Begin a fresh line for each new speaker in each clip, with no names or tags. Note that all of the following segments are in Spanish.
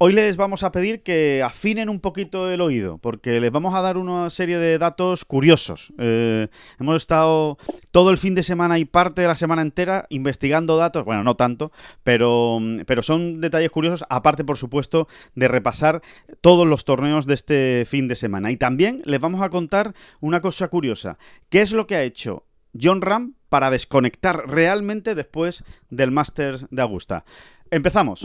Hoy les vamos a pedir que afinen un poquito el oído, porque les vamos a dar una serie de datos curiosos. Eh, hemos estado todo el fin de semana y parte de la semana entera investigando datos, bueno, no tanto, pero, pero son detalles curiosos, aparte, por supuesto, de repasar todos los torneos de este fin de semana. Y también les vamos a contar una cosa curiosa. ¿Qué es lo que ha hecho John Ram para desconectar realmente después del Masters de Augusta? Empezamos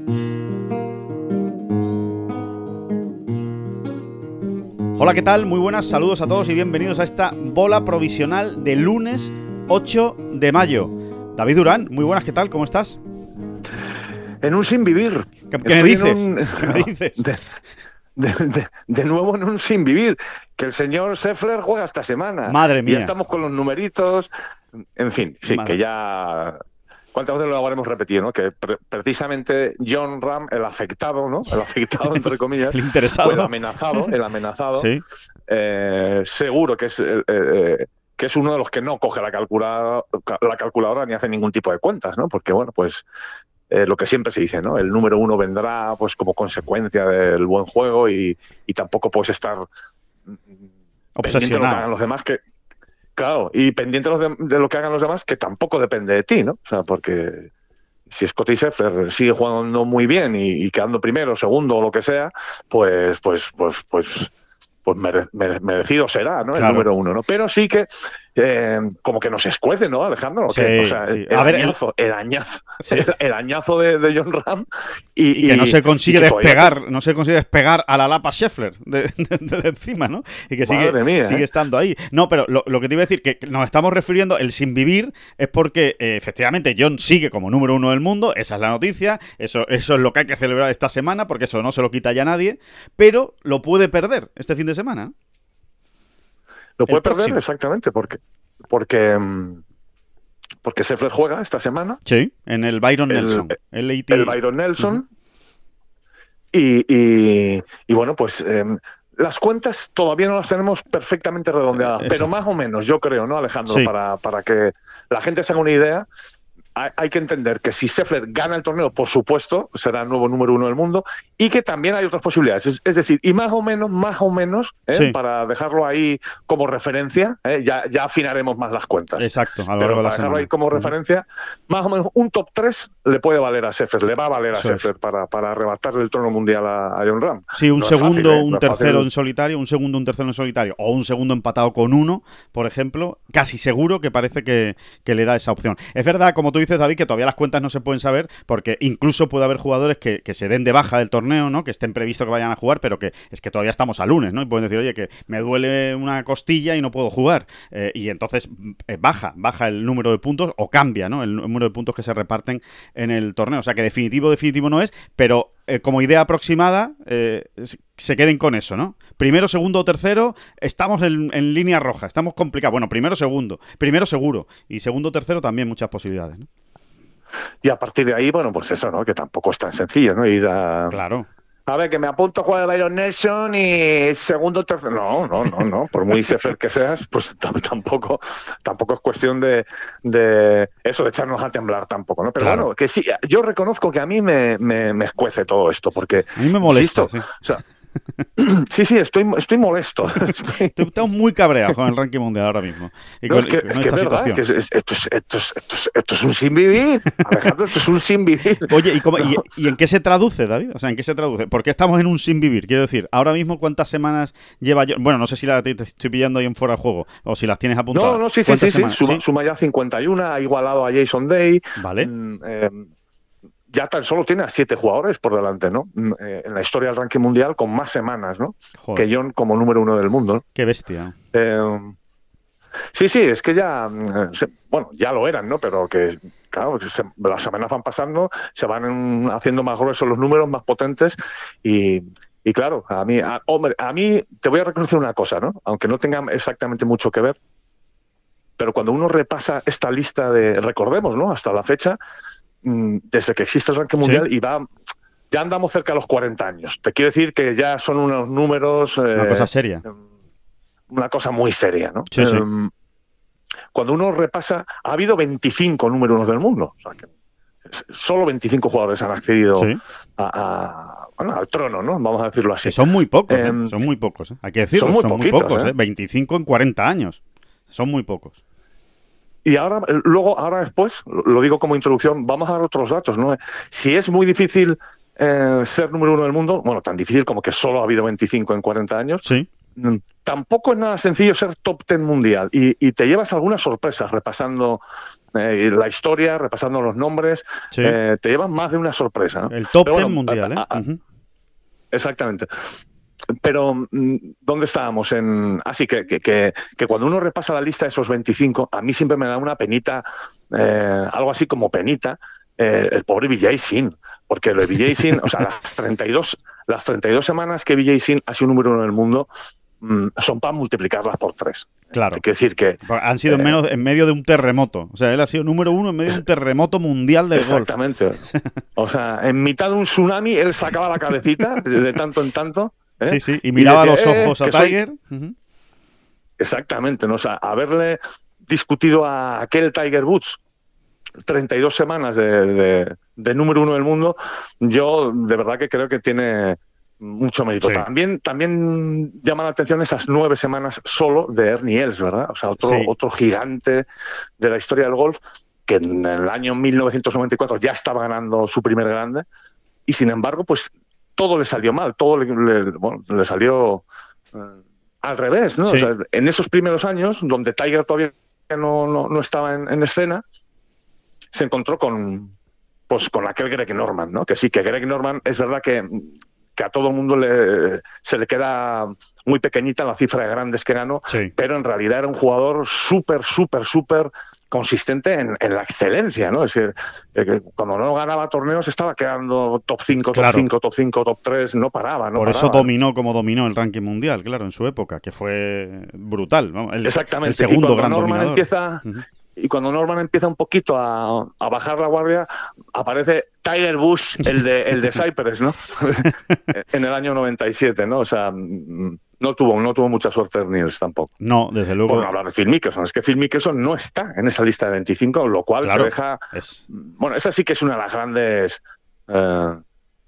Hola, ¿qué tal? Muy buenas, saludos a todos y bienvenidos a esta bola provisional de lunes 8 de mayo. David Durán, muy buenas, ¿qué tal? ¿Cómo estás?
En un sin vivir.
¿Qué, me dices?
De, nuevo en un sin vivir, que el señor Seffler juega esta semana.
Madre mía.
Ya estamos con los numeritos. En fin, sí, que ya ¿Cuántas veces lo habremos repetido, no? Que precisamente John Ram, el afectado, ¿no? El afectado, entre comillas.
el interesado.
el amenazado, el amenazado. ¿Sí? Eh, seguro que es, eh, eh, que es uno de los que no coge la calculadora, la calculadora ni hace ningún tipo de cuentas, ¿no? Porque, bueno, pues lo que siempre se dice, ¿no? El número uno vendrá, pues, como consecuencia del buen juego y, y tampoco puedes estar
obsesionado.
De lo que hagan los demás, que, Claro, y pendiente de, lo que hagan los demás, que tampoco depende de ti, ¿no? O sea, porque si Scotty Scheffler sigue jugando muy bien y, y, quedando primero, segundo o lo que sea, pues, pues, pues, pues, pues merecido será, ¿no? El número uno, ¿no? Pero sí que eh, como que nos escuece, ¿no, Alejandro? o sea, el, añazo, el, añazo, el, añazo de, John Ram
y, que no se consigue despegar, no se consigue despegar a la Lapa Scheffler de, encima, ¿no? Y que sigue, sigue ¿eh? estando ahí. No, pero lo, que te iba a decir, que nos estamos refiriendo, el sin vivir, es porque eh, efectivamente John sigue como número uno del mundo, esa es la noticia, eso, eso es lo que hay que celebrar esta semana, porque eso no se lo quita ya nadie, pero lo puede perder este fin de semana.
Lo puede perder, exactamente, porque, porque, mm, porque juega esta semana.
Sí, en el Byron Nelson.
El, el Byron Nelson. y, bueno, pues em, las cuentas todavía no las tenemos perfectamente redondeadas, pero más o menos, yo creo, ¿no, Alejandro? Para, para que la gente se haga una idea, hay que entender que si Seffler gana el torneo, por supuesto, será el nuevo número uno del mundo y que también hay otras posibilidades. Es, decir, y más o menos, más o menos, ¿eh? para dejarlo ahí como referencia, ¿eh? ya, ya afinaremos más las cuentas.
Exacto,
a lo Pero para dejarlo ahí como referencia, más o menos un top 3 le puede valer a Seffler, le va a valer a Seffler para, para arrebatarle el trono mundial a, John Ram.
Sí, un segundo, ¿eh? un tercero en solitario, un segundo, un tercero en solitario, o un segundo empatado con uno, por ejemplo, casi seguro que parece que, que le da esa opción. Es verdad, como tú dices, David, que todavía las cuentas no se pueden saber, porque incluso puede haber jugadores que, se den de baja del torneo, ¿no? Que estén previstos que vayan a jugar, pero que es que todavía estamos a lunes, ¿no? Y pueden decir, oye, que me duele una costilla y no puedo jugar. Eh, y entonces eh, baja, baja el número de puntos o cambia, ¿no? El número de puntos que se reparten en el torneo. O sea que definitivo, definitivo no es, pero eh, como idea aproximada, se queden con eso, ¿no? Primero, segundo o tercero, estamos en, en, línea roja, estamos complicados. Bueno, primero, segundo, primero seguro, y segundo, tercero también muchas posibilidades, ¿no?
Y a partir de ahí, bueno, pues eso, ¿no? Que tampoco es tan sencillo, ¿no? Ir a.
Claro.
A ver, que me apunto a jugar el Byron Nelson y segundo, tercero. No, no, no, no. Por muy Sefer que seas, pues tampoco, tampoco es cuestión de, de, eso, de echarnos a temblar tampoco, ¿no? Pero bueno, que sí, yo reconozco que a mí me, me, escuece todo esto, porque.
A mí me molesta. O
sea, Sí, sí, estoy, estoy molesto.
Estamos muy cabreados con el ranking mundial ahora mismo.
es que, es verdad, esto, es, esto, es, esto, es, un sin vivir. Alejandro, esto es un sin vivir.
Oye, ¿y, en qué se traduce, David? O sea, ¿en qué se traduce? ¿Por qué estamos en un sin vivir? Quiero decir, ahora mismo, ¿cuántas semanas lleva yo? Bueno, no sé si la te estoy pillando ahí en fuera de juego o si las tienes apuntadas.
No, no, sí, sí, sí, sí. Suma, ya 51, ha igualado a Jason Day.
Vale. Mm,
eh, ya tan solo tiene a siete jugadores por delante, ¿no? Mm, eh, en la historia del ranking mundial con más semanas, ¿no?
Joder,
Que John como número uno del mundo. ¿no?
qué bestia.
Eh, sí, sí, es que ya, mm, bueno, ya lo eran, ¿no? Pero que, claro, se- las semanas van pasando, se van haciendo más gruesos los números, más potentes y, y claro, a mí, a- hombre, a mí te voy a reconocer una cosa, ¿no? Aunque no tenga exactamente mucho que ver, pero cuando uno repasa esta lista de, recordemos, ¿no? Hasta la fecha, desde que existe el ranking
Sí.
mundial y va... Ya andamos cerca de los 40 años. Te quiero decir que ya son unos números...
Una
eh,
cosa seria.
una cosa muy seria, ¿no?
Sí, sí.
Em, cuando uno repasa, ha habido 25 número unos del mundo. O sea, que s- solo 25 jugadores han accedido
Sí.
a- a- bueno, al trono, ¿no? Vamos a decirlo así.
Que son muy pocos, ¿eh?
Em,
son muy pocos. ¿eh? Hay que decirlo,
son
son
muy
muy,
poquitos,
pocos,
¿eh?
¿eh? 25 en 40 años. Son muy pocos.
Y ahora, eh, luego, ahora después, lo digo como introducción, vamos a dar otros datos, ¿no? Si es muy difícil eh, ser número uno del mundo, bueno, tan difícil como que solo ha habido 25 en 40 años,
Sí.
Mm, Tampoco es nada sencillo ser top 10 mundial y, y te llevas algunas sorpresas repasando eh, la historia, repasando los nombres,
Sí.
eh, te llevas más de una sorpresa. ¿no?
El top
Pero
10
bueno,
mundial, ¿eh?
a-. Exactamente. Pero, mm, ¿dónde estábamos? En... Así que, que, que, que cuando uno repasa la lista de esos 25, a mí siempre me da una penita, eh, algo así como penita, eh, el pobre Vijay Sin. Porque lo de Vijay Sin, o sea, las 32, las 32 semanas que Vijay Sin ha sido número uno en el mundo mm, son para multiplicarlas por tres.
Claro.
Hay que decir que
Han sido en,
Eh,
menos, en medio de un terremoto. O sea, él ha sido número uno en medio de un terremoto mundial del golf.
Exactamente. O sea, en mitad de un tsunami él sacaba la cabecita de tanto en tanto. ¿Eh?
Sí, sí. Y miraba los
eh,
ojos a
soy-
Tiger.
Exactamente, ¿no? O sea, haberle discutido a aquel Tiger Woods 32 semanas de, de- de número uno del mundo, yo de verdad que creo que tiene mucho mérito.
Sí.
También, también llama la atención esas nueve semanas solo de Ernie Els, ¿verdad? O sea, otro,
Sí.
otro gigante de la historia del golf que en el año 1994 ya estaba ganando su primer grande y sin embargo, pues todo le salió mal, todo le, le- bueno, le salió eh, al revés, ¿no?
Sí.
O sea, en esos primeros años, donde Tiger todavía no, no, no estaba en, en escena, se encontró con, pues, con aquel Greg Norman, ¿no? Que sí, que Greg Norman es verdad que, que a todo el mundo le, se le queda muy pequeñita la cifra de grandes que ganó,
Sí.
pero en realidad era un jugador súper, súper, súper consistente en, en la excelencia, ¿no? Es decir, eh, que cuando no ganaba torneos estaba quedando top 5, top
Claro.
5, top 5, top 3, no paraba, no
Por eso
paraba.
dominó como dominó el ranking mundial, claro, en su época, que fue brutal. ¿no? El,
Exactamente.
el segundo
y cuando
gran
Norman
dominador.
empieza y cuando Norman empieza un poquito a, a bajar la guardia, aparece Tiger Bush, el de el de Cypress, ¿no? en el año 97, ¿no? O sea, mm, no tuvo no tuvo mucha suerte Niels tampoco.
No, desde luego.
Por no hablar de Phil Mickelson, es que Phil Mickelson no está en esa lista de 25, lo cual
Claro.
te deja
es,
bueno, esa sí que es una de las grandes, eh,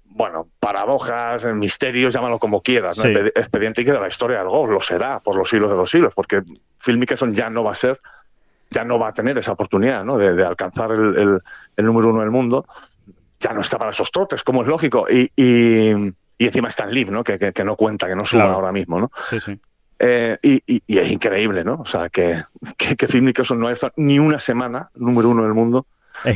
bueno, paradojas, eh, misterios, llámalo como quieras, ¿no?
Sí.
Expedi- expediente que de la historia del golf, lo será por los siglos de los siglos, porque Phil Mickelson ya no va a ser, ya no va a tener esa oportunidad, ¿no? De, de alcanzar el, el- el número uno del mundo. Ya no está para esos trotes, como es lógico. Y, y- y encima está en Live, ¿no? Que, que- que no cuenta, que no suma
Claro.
ahora mismo, ¿no?
sí, sí.
Eh, y, y- y es increíble, ¿no? O sea, que, que, que Phil Mickelson no ha estado ni una semana número uno del mundo.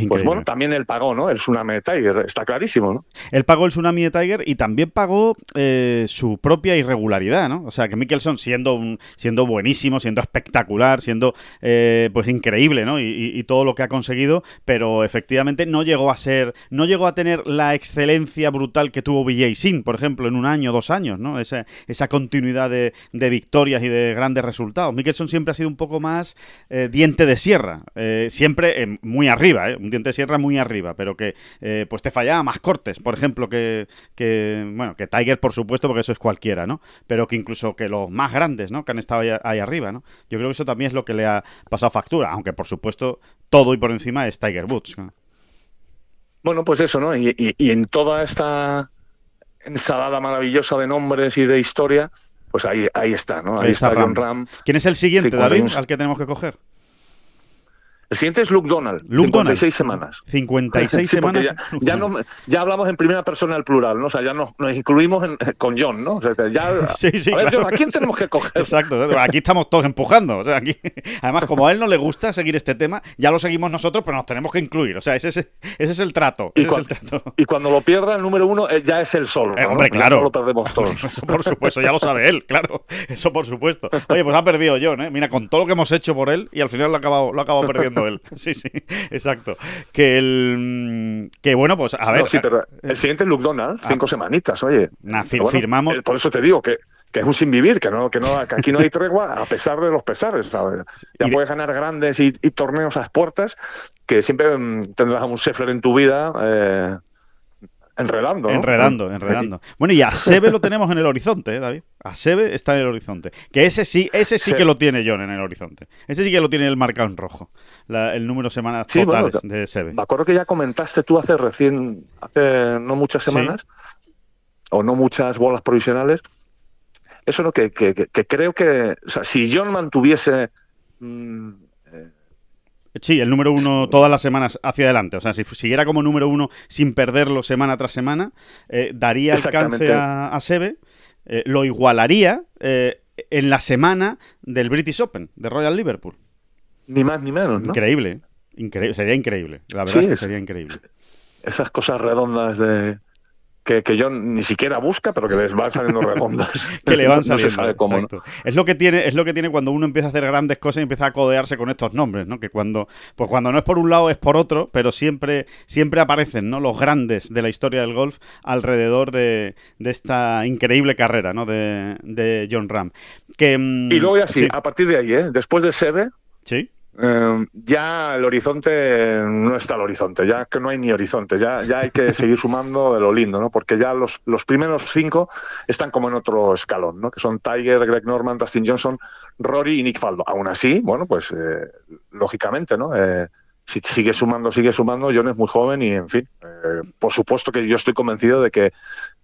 Pues bueno, también él pagó, ¿no? El tsunami de Tiger, está clarísimo, ¿no?
Él pagó el tsunami de Tiger y también pagó eh, su propia irregularidad, ¿no? O sea, que Mickelson siendo un, siendo buenísimo, siendo espectacular, siendo eh, pues increíble, ¿no? Y, y- y todo lo que ha conseguido, pero efectivamente no llegó a ser, no llegó a tener la excelencia brutal que tuvo Vijay Sin, por ejemplo, en un año, dos años, ¿no? Esa, esa continuidad de, de victorias y de grandes resultados. Mickelson siempre ha sido un poco más eh, diente de sierra, eh, siempre muy arriba, ¿eh? un diente de sierra muy arriba, pero que eh, pues te fallaba más cortes, por ejemplo, que, que, bueno, que Tiger, por supuesto, porque eso es cualquiera, ¿no? Pero que incluso que los más grandes, ¿no? Que han estado ahí, ahí arriba, ¿no? Yo creo que eso también es lo que le ha pasado factura, aunque por supuesto todo y por encima es Tiger Woods. ¿no?
Bueno, pues eso, ¿no? Y, y- y en toda esta ensalada maravillosa de nombres y de historia, pues ahí, ahí está, ¿no? Ahí,
Ahí está Ram.
Ram.
¿Quién es el siguiente, David, al que tenemos que coger?
El siguiente es Luke Donald,
Luke
56
Donald.
semanas.
56
Sí,
semanas.
Ya, ya no- ya hablamos en primera persona del plural, ¿no? O sea, ya nos, nos incluimos en- con John, ¿no? O sea, ya,
Sí, sí,
a ver,
claro.
John, ¿a quién tenemos que coger?
Exacto, aquí estamos todos empujando. O sea, aquí, además, como a él no le gusta seguir este tema, ya lo seguimos nosotros, pero nos tenemos que incluir. O sea, ese es, ese es el trato.
Y,
Ese
cua-
es el trato.
y cuando lo pierda el número uno, eh, ya es el solo.
Eh,
¿no?
hombre, claro.
no lo perdemos todos.
Eso por supuesto, ya lo sabe él, claro. Eso por supuesto. Oye, pues ha perdido John, ¿eh? Mira, con todo lo que hemos hecho por él y al final lo ha acabado, lo ha acabado perdiendo él. Sí, sí, exacto. Que el. mm, Que bueno, pues a ver.
No, sí, pero el siguiente es Luke Donald, cinco semanitas, oye.
Nah, fir-
bueno,
firmamos.
eh, Por eso te digo que, que es un sin vivir, que no, que no, que aquí no hay tregua a pesar de los pesares. ¿sabes? Ya
de-
puedes ganar grandes y, y torneos a las puertas, que siempre mm, tendrás a un Sheffler en tu vida eh, enredando. ¿no?
Enredando, enredando. Bueno, y a Sebe lo tenemos en el horizonte, ¿eh, David? A Sebe está en el horizonte. Que ese sí, ese sí
Sí.
que lo tiene John en el horizonte. Ese sí que lo tiene el marcado en rojo. La- el número de semanas
Sí, bueno,
totales de Sebe.
Me acuerdo que ya comentaste tú hace recién, hace no muchas
Sí.
semanas, o no muchas bolas provisionales, eso no, que, que, que- que creo que, o sea, si John mantuviese mm,
Sí, el número uno todas las semanas hacia adelante. O sea, si siguiera como número uno sin perderlo semana tras semana, eh, daría alcance a, a Sebe, eh, lo igualaría eh, en la semana del British Open, de Royal Liverpool.
ni más ni menos, ¿no?
Increíble. Increíble, sería increíble. La verdad
Sí,
es que sería increíble.
Esas cosas redondas de que, que John ni siquiera busca, pero que les van saliendo redondas.
que le van saliendo.
No se sabe cómo.
Es lo que tiene, es lo que tiene cuando uno empieza a hacer grandes cosas y empieza a codearse con estos nombres, ¿no? Que cuando, pues cuando no es por un lado es por otro, pero siempre, siempre aparecen, ¿no? Los grandes de la historia del golf alrededor de, de esta increíble carrera, ¿no? De, de John Ram. Que, mm,
Y luego ya sí,
sí,
a partir de ahí, ¿eh? después de Sebe,
sí.
Eh, ya el horizonte no está el horizonte, ya que no hay ni horizonte, ya, ya hay que seguir sumando de lo lindo, ¿no? Porque ya los, los primeros cinco están como en otro escalón, ¿no? Que son Tiger, Greg Norman, Dustin Johnson, Rory y Nick Faldo. Aún así, bueno, pues eh, lógicamente, ¿no? Eh, si sigue sumando, sigue sumando, John es muy joven y, en fin, eh, por supuesto que yo estoy convencido de que,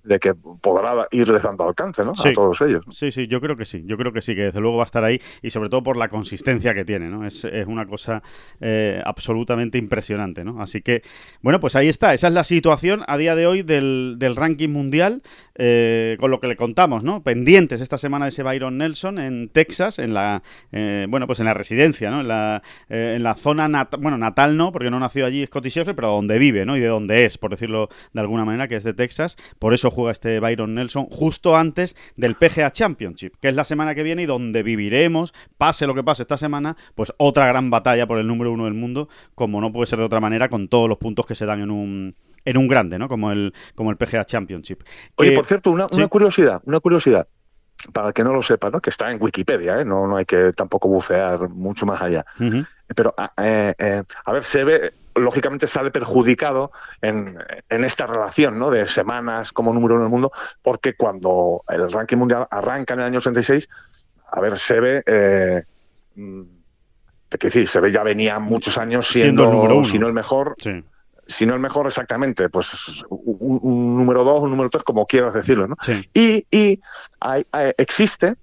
de que podrá irles dando alcance, ¿no?
Sí.
A todos ellos. ¿no?
Sí, sí, yo creo que sí. Yo creo que sí, que desde luego va a estar ahí y sobre todo por la consistencia que tiene, ¿no? Es, es una cosa eh, absolutamente impresionante, ¿no? Así que, bueno, pues ahí está. Esa es la situación a día de hoy del, del ranking mundial eh, con lo que le contamos, ¿no? Pendientes esta semana de ese Byron Nelson en Texas, en la, eh, bueno, pues en la residencia, ¿no? En la, en la zona, nat- bueno, natal no, porque no nació allí Scotty Scheffler, pero donde vive, ¿no? Y de donde es, por decirlo de alguna manera, que es de Texas. Por eso juega este Byron Nelson justo antes del PGA Championship, que es la semana que viene y donde viviremos, pase lo que pase esta semana, pues otra gran batalla por el número uno del mundo, como no puede ser de otra manera, con todos los puntos que se dan en un en un grande, ¿no? Como el como el PGA Championship.
Oye,
Que-
por cierto, una, una curiosidad, una curiosidad, para el que no lo sepa, ¿no? que está en Wikipedia, ¿eh? no, no hay que tampoco bucear mucho más allá. Pero, a- eh, eh, a ver, se ve, lógicamente sale perjudicado en, en esta relación ¿no? de semanas como número uno del mundo, porque cuando el ranking mundial arranca en el año 86, a ver, se ve... Eh, mm, decir, se ve ya venía muchos años
Siendo
siendo,
el número uno.
si no el mejor,
Sí,
si no el mejor exactamente, pues un, un número dos, un número tres, como quieras decirlo, ¿no?
sí.
Y, y hay- hay- existe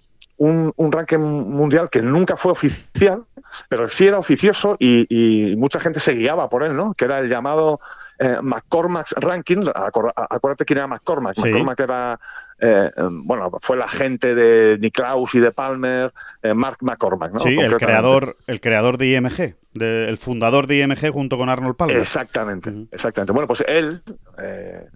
un, un ranking mundial que nunca fue oficial, pero sí era oficioso y, y mucha gente se guiaba por él, ¿no? Que era el llamado eh, McCormack's Rankings. Acor- Acuérdate quién era McCormack.
Sí.
McCormack era, eh, bueno, fue el agente de Niklaus y de Palmer, eh, Mark McCormack, ¿no?
Sí, el creador, el creador de IMG, de- el fundador de IMG junto con Arnold Palmer.
Exactamente, exactamente. Bueno, pues él eh,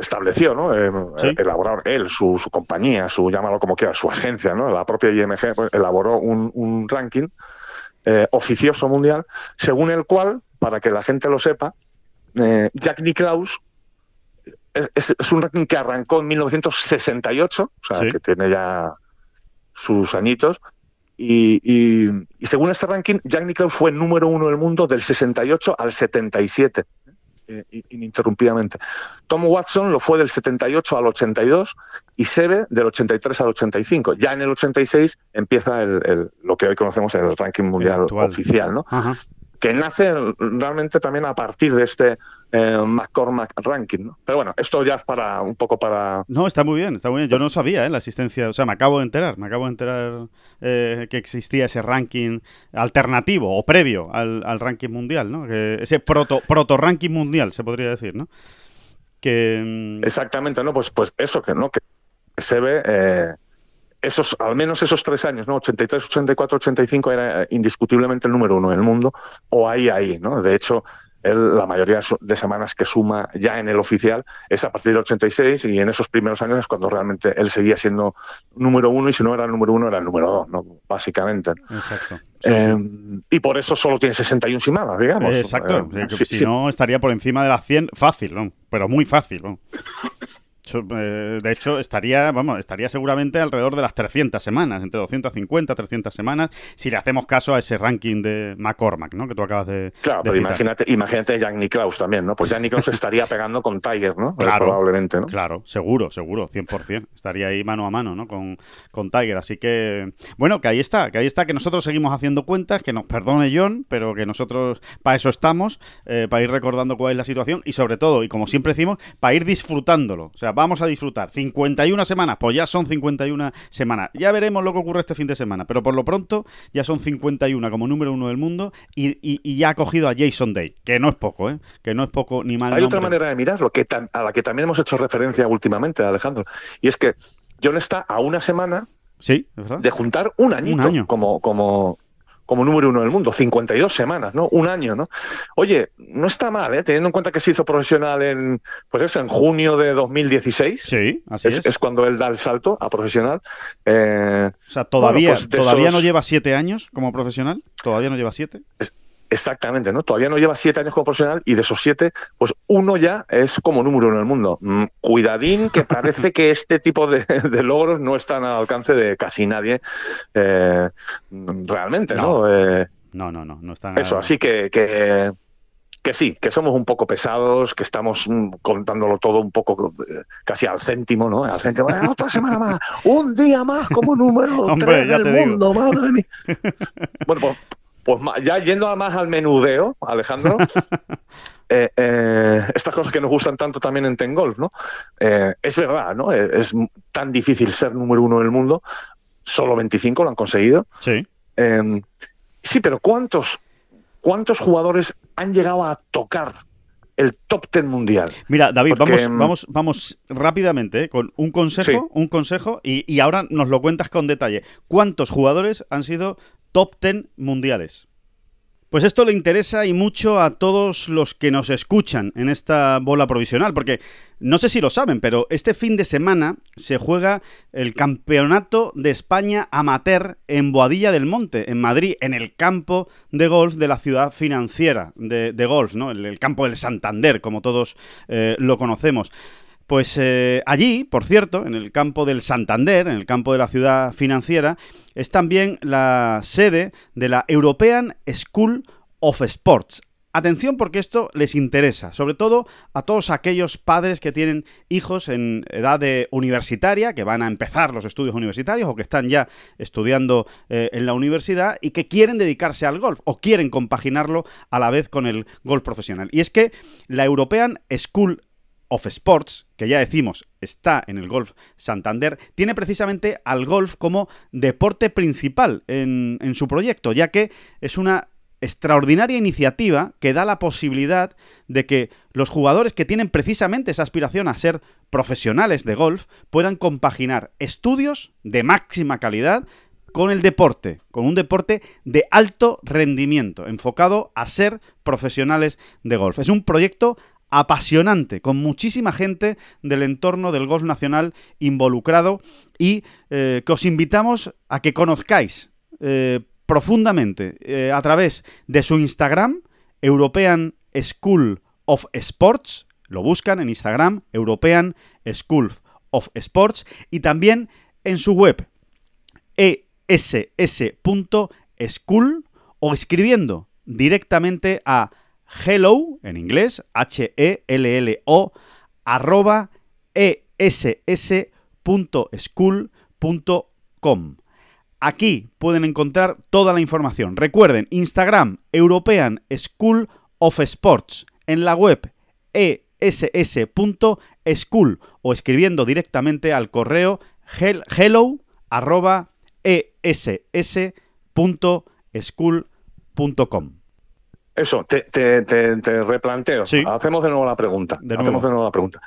estableció, ¿no? Eh,
Sí.
elaborar él, su, su compañía, su llámalo como quiera, su agencia, ¿no? La propia IMG pues, elaboró un, un ranking eh, oficioso mundial, según el cual, para que la gente lo sepa, eh, Jack Nicklaus es, es- es un ranking que arrancó en 1968, o sea,
Sí.
que tiene ya sus añitos. Y, y- y según este ranking, Jack Nicklaus fue número uno del mundo del 68 al 77, eh, ininterrumpidamente. Tom Watson lo fue del 78 al 82 y Seve del 83 al 85. Ya en el 86 empieza el- el- lo que hoy conocemos el ranking mundial oficial, ¿no?
Ajá.
que nace realmente también a partir de este eh, McCormack Ranking. ¿no? Pero bueno, esto ya es para un poco para...
No, está muy bien, está muy bien. Yo no sabía ¿eh? la existencia, o sea, me acabo de enterar, me acabo de enterar eh, que existía ese ranking alternativo o previo al, ranking mundial, ¿no? ese proto, proto ranking mundial, se podría decir, ¿no? Que...
Mm, Exactamente, ¿no? Pues, pues eso, que no, que se ve... Eh, esos, al menos esos tres años, ¿no? 83, 84, 85 era indiscutiblemente el número uno en el mundo, o ahí, ahí, ¿no? De hecho, él, la mayoría de semanas que suma ya en el oficial es a partir del 86 y en esos primeros años es cuando realmente él seguía siendo número uno y si no era el número uno era el número dos, ¿no? básicamente. Exacto. Eh, y por eso solo tiene 61 semanas, digamos.
Exacto. Eh, si no, estaría por encima de las 100 fácil, ¿no? pero muy fácil. ¿no? Eh, de hecho, estaría, vamos, estaría seguramente alrededor de las 300 semanas, entre 250 300 semanas, si le hacemos caso a ese ranking de McCormack, ¿no? Que tú acabas de.
Claro, pero imagínate, imagínate Jack Nicklaus también, ¿no? Pues Jack Nicklaus estaría pegando con Tiger, ¿no?
Claro,
probablemente, ¿no?
Claro, seguro, seguro, 100%. Estaría ahí mano a mano, ¿no? Con, con Tiger. Así que, bueno, que ahí está, que ahí está, que nosotros seguimos haciendo cuentas, que nos perdone John, pero que nosotros para eso estamos, eh, para ir recordando cuál es la situación y sobre todo, y como siempre decimos, para ir disfrutándolo. O sea, vamos a disfrutar. 51 semanas, pues ya son 51 semanas. Ya veremos lo que ocurre este fin de semana, pero por lo pronto ya son 51 como número uno del mundo y, ya ha cogido a Jason Day, que no es poco, ¿eh? que no es poco ni mal.
Hay otra manera de mirarlo, que a la que también hemos hecho referencia últimamente, Alejandro, y es que John está a una semana
Sí,
de juntar un añito año. como, como, como número uno del mundo, 52 semanas, ¿no? Un año, ¿no? Oye, no está mal, ¿eh? Teniendo en cuenta que se hizo profesional en, pues eso, en junio de 2016.
Sí, así es.
Es, cuando él da el salto a profesional. Eh,
o sea, todavía, pues todavía no lleva siete años como profesional. Todavía no lleva siete.
Exactamente, ¿no? Todavía no lleva siete años como profesional y de esos siete, pues uno ya es como número uno en el mundo. Mm, cuidadín, que parece que este tipo de, logros no están al alcance de casi nadie eh, realmente, ¿no?
No. Eh, no, no, no, están.
Eso, así que, que, que, sí, que somos un poco pesados, que estamos mm, contándolo todo un poco eh, casi al céntimo, ¿no? Al céntimo, otra semana más, un día más como número tres del mundo, madre mía. Bueno, pues pues ya yendo más al menudeo, Alejandro, eh, eh, estas cosas que nos gustan tanto también en Tengolf, ¿no? Eh, es verdad, ¿no? Es tan difícil ser número uno en el mundo, solo 25 lo han conseguido.
Sí.
Em, sí, pero ¿cuántos, ¿cuántos jugadores han llegado a tocar el top ten mundial.
Mira, David, vamos, em, vamos, vamos rápidamente con un consejo, un consejo, y, y, ahora nos lo cuentas con detalle. ¿Cuántos jugadores han sido top 10 mundiales. Pues esto le interesa y mucho a todos los que nos escuchan en esta bola provisional, porque no sé si lo saben, pero este fin de semana se juega el Campeonato de España Amateur en Boadilla del Monte, en Madrid, en el campo de golf de la ciudad financiera de, golf, ¿no? El, campo del Santander, como todos eh, lo conocemos. Pues eh, allí, por cierto, en el campo del Santander, en el campo de la ciudad financiera, es también la sede de la European School of Sports. Atención porque esto les interesa, sobre todo a todos aquellos padres que tienen hijos en edad universitaria, que van a empezar los estudios universitarios o que están ya estudiando eh, en la universidad y que quieren dedicarse al golf o quieren compaginarlo a la vez con el golf profesional. Y es que la European School of Sports, que ya decimos está en el Golf Santander, tiene precisamente al golf como deporte principal en, su proyecto, ya que es una extraordinaria iniciativa que da la posibilidad de que los jugadores que tienen precisamente esa aspiración a ser profesionales de golf puedan compaginar estudios de máxima calidad con el deporte, con un deporte de alto rendimiento, enfocado a ser profesionales de golf. Es un proyecto apasionante, con muchísima gente del entorno del golf nacional involucrado y eh, que os invitamos a que conozcáis eh, profundamente eh, a través de su Instagram, European School of Sports, lo buscan en Instagram, European School of Sports, y también en su web, ess.school, o escribiendo directamente a hello, en inglés, H-E-L-L-O, arroba ess.school.com. Aquí pueden encontrar toda la información. Recuerden, Instagram, European School of Sports. En la web, ess.school o escribiendo directamente al correo hello arroba ess.school.com.
Eso, te, te, te, replanteo. Hacemos de nuevo la pregunta. Hacemos de nuevo la pregunta.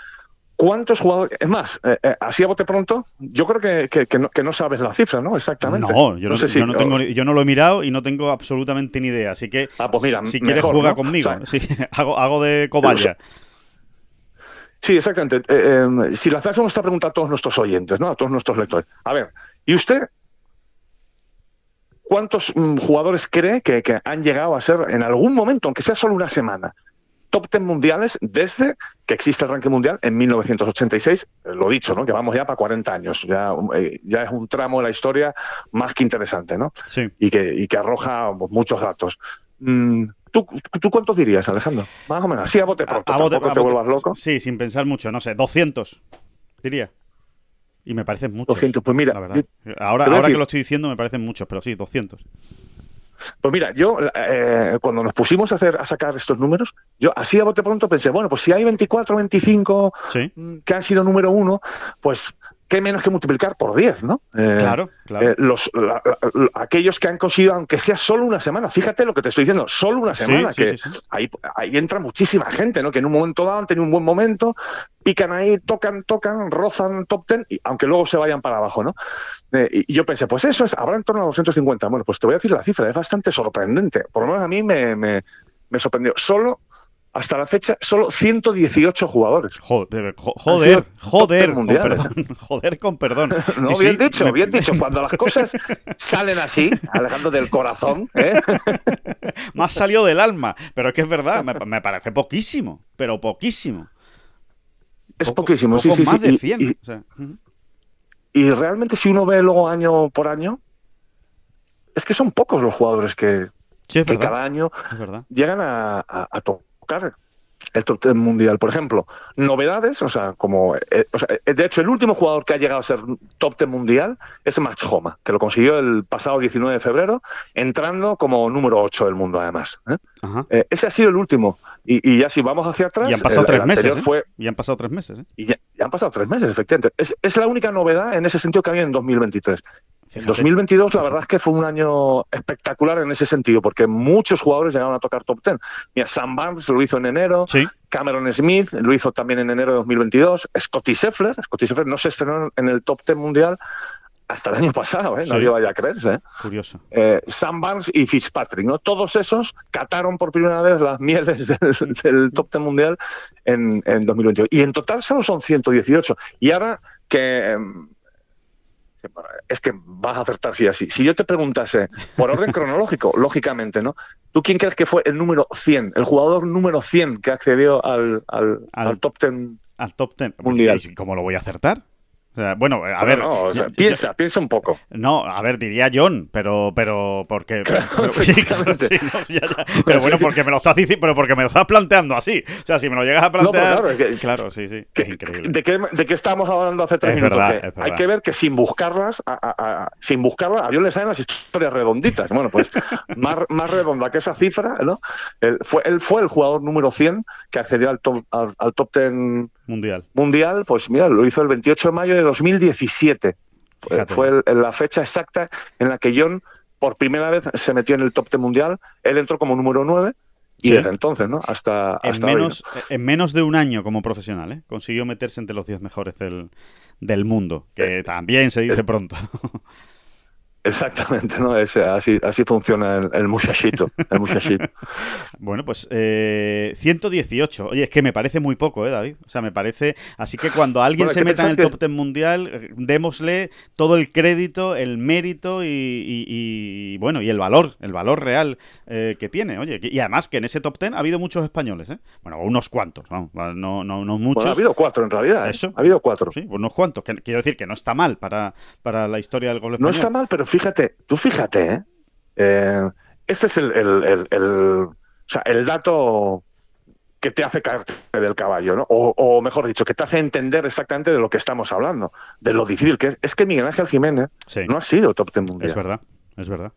¿Cuántos jugadores? Es más, eh, eh, así a bote pronto, yo creo que, que, no, sabes la cifra, ¿no? Exactamente.
No, yo no, sé si, yo no, tengo, yo no lo he mirado y no tengo absolutamente ni idea. Así que,
ah, pues mira,
si quieres, juega conmigo. hago, hago de cobaya.
Sí, exactamente. Eh, si le hacemos esta pregunta a todos nuestros oyentes, ¿no? A todos nuestros lectores. A ver, ¿y usted cuántos mm, jugadores cree que, que, han llegado a ser en algún momento, aunque sea solo una semana, top 10 mundiales desde que existe el ranking mundial en 1986. Lo dicho, ¿no? Que vamos ya para 40 años. Ya, eh, ya es un tramo de la historia más que interesante, ¿no?
Sí.
Y que, y que arroja muchos datos. Mm, ¿Tú, ¿Tú, cuántos dirías, Alejandro? Más o menos. Sí, a bote pronto. A, bote, te vuelvas loco.
Sí, sin pensar mucho. No sé, 200, diría. Y me parecen muchos.
200, pues mira.
ahora ahora que lo estoy diciendo me parecen muchos, pero sí, 200.
Pues mira, yo eh, cuando nos pusimos a hacer a sacar estos números, yo así a bote pronto pensé, bueno, pues si hay 24, 25 mm, que han sido número uno, pues qué menos que multiplicar por 10, ¿no?
Eh, claro, claro.
Eh, los, aquellos que han conseguido, aunque sea solo una semana, fíjate lo que te estoy diciendo, solo una semana, que ahí, ahí entra muchísima gente, ¿no? Que en un momento dado han tenido un buen momento, pican ahí, tocan, tocan, rozan top 10, y, aunque luego se vayan para abajo, ¿no? Eh, y yo pensé, pues eso es, habrá en torno a 250. Bueno, pues te voy a decir la cifra, es bastante sorprendente. Por lo menos a mí me, me, me sorprendió. Solo hasta la fecha solo 118 jugadores.
Joder, joder, joder, con perdón, joder con perdón.
no, bien dicho, bien dicho. Cuando las cosas salen así, Alejandro del corazón, ¿eh?
más salió del alma. Pero es que es verdad, me, parece poquísimo, pero poquísimo.
Es poquísimo, sí, sí,
más
sí.
de 100.
Y, y, realmente si uno ve luego año por año, es que son pocos los jugadores que, que cada año llegan a, a, a el top 10 mundial. Por ejemplo, novedades, o sea, como. Eh, eh, de hecho, el último jugador que ha llegado a ser top 10 mundial es Max Homa, que lo consiguió el pasado 19 de febrero, entrando como número 8 del mundo, además. ¿eh? ese ha sido el último. Y, ya si vamos hacia atrás.
Y han pasado tres meses. Fue... Y han pasado tres meses.
Y ya, han pasado tres meses, efectivamente. Es, es la única novedad en ese sentido que había en 2023. 2022 la verdad es que fue un año espectacular en ese sentido, porque muchos jugadores llegaron a tocar top 10. Mira, Sam Barnes lo hizo en enero, Cameron Smith lo hizo también en enero de 2022, Scotty Scheffler, Scotty Scheffler no se estrenó en el top 10 mundial hasta el año pasado, ¿eh? nadie vaya a creerse. ¿eh?
Curioso.
Eh, Sam Barnes y Fitzpatrick, ¿no? Todos esos cataron por primera vez las mieles del, top 10 mundial en, en 2022. Y en total solo son 118. Y ahora que em, es que vas a acertar si así. Si yo te preguntase, por orden cronológico, lógicamente, ¿no? ¿Tú quién crees que fue el número 100, el jugador número 100 que accedió al, al, al, top 10
al top 10 mundial? ¿Cómo lo voy a acertar? Bueno, a ver.
piensa, piensa un poco.
No, a ver, diría John, pero, pero, porque. pero, bueno, porque me lo estás diciendo, pero porque me lo estás planteando así. O sea, si me lo llegas a plantear. claro, sí, sí. es increíble.
¿De qué, ¿De qué estábamos hablando hace tres minutos? hay que ver que sin buscarlas, sin buscarlas, a Dios le salen las historias redonditas. Bueno, pues más, más redonda que esa cifra, ¿no? Él fue, él fue el jugador número 100 que accedió al top, al, al top 10
mundial.
Mundial, pues mira, lo hizo el 28 de mayo de 2017. Fue la fecha exacta en la que John por primera vez se metió en el top 10 mundial. Él entró como número 9 y desde entonces, ¿no? Hasta,
en, menos, en menos de un año como profesional, ¿eh? Consiguió meterse entre los 10 mejores del, del mundo, que eh, también se dice eh, pronto.
Exactamente, ¿no? así, así funciona el, el muchachito. El muchachito.
bueno, pues eh, 118. Oye, es que me parece muy poco, ¿eh, David? O sea, me parece... Así que cuando alguien se meta en el top 10 mundial, démosle todo el crédito, el mérito y, bueno, y el valor, el valor real eh, que tiene. Oye, y además que en ese top 10 ha habido muchos españoles, ¿eh? Bueno, unos cuantos, vamos, no, no, no muchos.
ha habido cuatro en realidad. ¿eh? Eso. Ha habido cuatro.
Sí, unos cuantos. quiero decir que no está mal para, para la historia del gol
español. No está mal, pero fíjate, tú fíjate, ¿eh? eh este es el, el, el, dato que te hace caerte del caballo, ¿no? O, mejor dicho, que te hace entender exactamente de lo que estamos hablando, de lo difícil que es. Es que Miguel Ángel Jiménez no ha sido top ten mundial.
Es verdad, es verdad.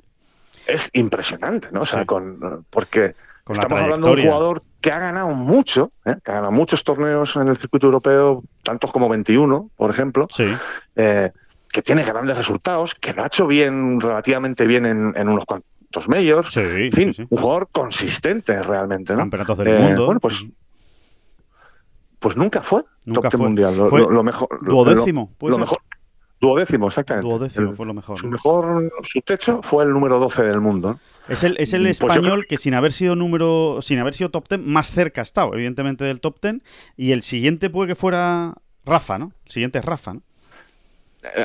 Es impresionante, ¿no? O sea, con, porque estamos hablando de un jugador que ha ganado mucho, ¿eh? que ha ganado muchos torneos en el circuito europeo, tantos como 21, por ejemplo,
Sí.
eh, que tiene grandes resultados, que lo ha hecho bien, relativamente bien en, en unos cuantos medios.
Sí,
en fin,
sí, sí.
un jugador consistente realmente, ¿no?
Campeonatos del
Eh,
mundo.
Bueno, pues, pues nunca fue
Nunca
top ten
fue.
mundial. Lo,
Fue
lo- lo mejor.
duodécimo,
Lo, mejor. Duodécimo, exactamente.
Duodécimo
El-
fue lo mejor.
Su mejor, su techo fue el número 12 del mundo.
Es el, es el
Pues yo
español que sin haber sido número, sin haber sido top 10, más cerca ha estado, evidentemente, del top 10. Y el siguiente puede que fuera Rafa, ¿no? El siguiente es Rafa, ¿no?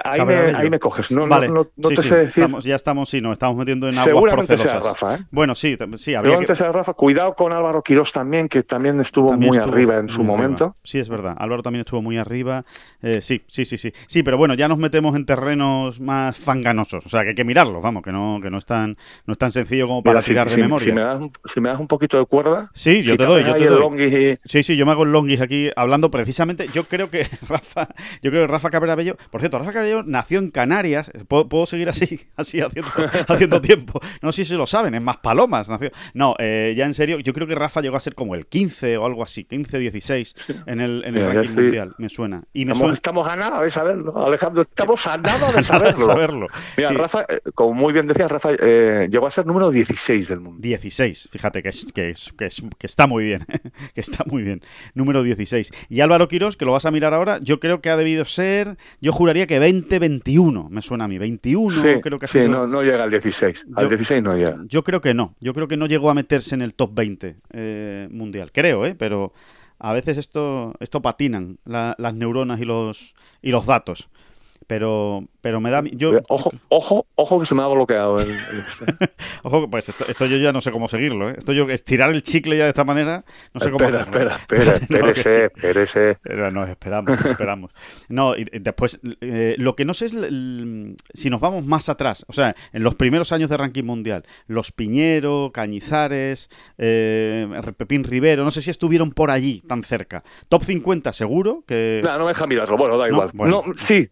Ahí me, ahí me coges. No,
vale,
no, no
sí,
te
sí,
sé decir.
estamos- ya estamos, sí, nos estamos metiendo en aguas
Seguramente sea. Rafa, ¿eh?
Bueno, sí, sí, habría
Seguramente
que...
sea Rafa. Cuidado con Álvaro Quirós también, que también estuvo
también
muy
estuvo
arriba en su
arriba.
momento.
Sí, es verdad. Álvaro también estuvo muy arriba. Eh, sí, sí, sí, sí. Sí, pero bueno, ya nos metemos en terrenos más fanganosos. O sea, que hay que mirarlos, vamos, que no, que no es tan, no es tan sencillo como para
Mira, si-
tirar de
si,
memoria.
Si me, das, un- si me das un poquito de cuerda.
Sí, yo te doy, yo te doy.
y-
Sí, sí, yo me hago el longuis aquí hablando precisamente. Yo creo que Rafa, yo creo que Rafa Cabrera Bello, por cierto, Rafa Nació en Canarias. ¿Puedo, puedo seguir así, así haciendo, haciendo tiempo? No sé si lo saben, es más palomas. Nació. No, eh, ya en serio, yo creo que Rafa llegó a ser como el 15 o algo así, 15, 16 en el, en el
Mira,
ranking
estoy-
mundial. Me suena. Y me
Estamos,
suena
estamos a nada de saberlo, Alejandro. Estamos a nada de
nada de
saberlo. Mira,
Sí.
Rafa, eh, como muy bien decías, Rafa eh, llegó a ser número 16 del mundo.
16, fíjate que, es, que, es- que, es- que está muy bien, que está muy bien. Número 16. Y Álvaro Quirós, que lo vas a mirar ahora, yo creo que ha debido ser, yo juraría que 20-21, me suena a mí. 21
Sí,
creo que
sí,
sido.
no, no llega al 16. Al
Yo-
16 no llega.
Yo creo que no, yo creo que no llegó a meterse en el top 20 eh, mundial. Creo, ¿eh? Pero a veces esto, esto patinan la- las neuronas y los, y los datos. Pero, pero me da... Yo,
Ojo, ojo, ojo que se me ha bloqueado el, el este.
Ojo, pues esto, esto yo ya no sé cómo seguirlo, ¿eh? Esto yo, estirar el chicle ya de esta manera, no sé cómo
espera, espera, espera, espérese, espérese.
Pero nos esperamos, esperamos. No, y después, eh, lo que no sé es si nos vamos más atrás, o sea, en los primeros años de ranking mundial, los Piñero, Cañizares, eh, Pepín Rivero, no sé si estuvieron por allí, tan cerca. Top 50 seguro, que...
No, no me deja mirarlo. Bueno, da
No,
igual.
bueno.
No, sí.